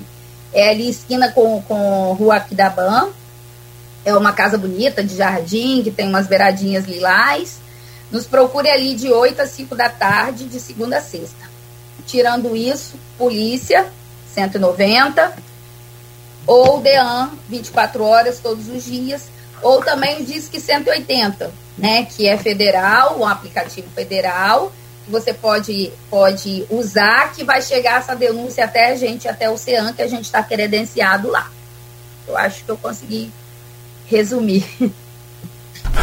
É ali esquina com, com Rua Aquidaban, é uma casa bonita de jardim, que tem umas beiradinhas lilás. Nos procure ali de 8 a 5 da tarde, de segunda a sexta. Tirando isso, polícia, 190, ou DEAN, 24 horas todos os dias, ou também o Disque 180, né, que é federal, um aplicativo federal, que você pode, pode usar, que vai chegar essa denúncia até a gente, até o CEAN, que a gente está credenciado lá. Eu acho que eu consegui resumir.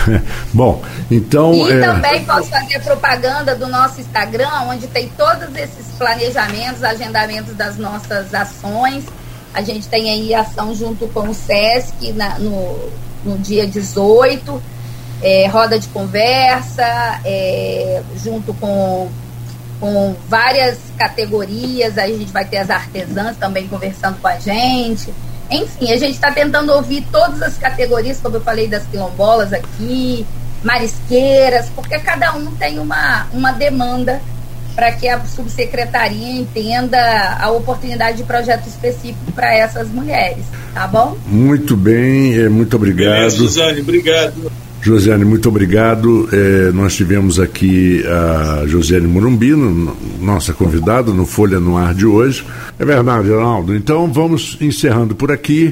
Bom, então. E é... também posso fazer propaganda do nosso Instagram, onde tem todos esses planejamentos, agendamentos das nossas ações. A gente tem aí ação junto com o SESC na, no, no dia 18, é, roda de conversa, é, junto com, com várias categorias. Aí a gente vai ter as artesãs também conversando com a gente. Enfim, a gente está tentando ouvir todas as categorias, como eu falei das quilombolas aqui, marisqueiras, porque cada um tem uma, uma demanda para que a subsecretaria entenda a oportunidade de projeto específico para essas mulheres, tá bom? Muito bem, muito obrigado. Beleza, Suzane, obrigado. Josiane, muito obrigado. É, nós tivemos aqui a Josiane Murumbino, nossa convidada no Folha no Ar de hoje. É verdade, Ronaldo. Então vamos encerrando por aqui.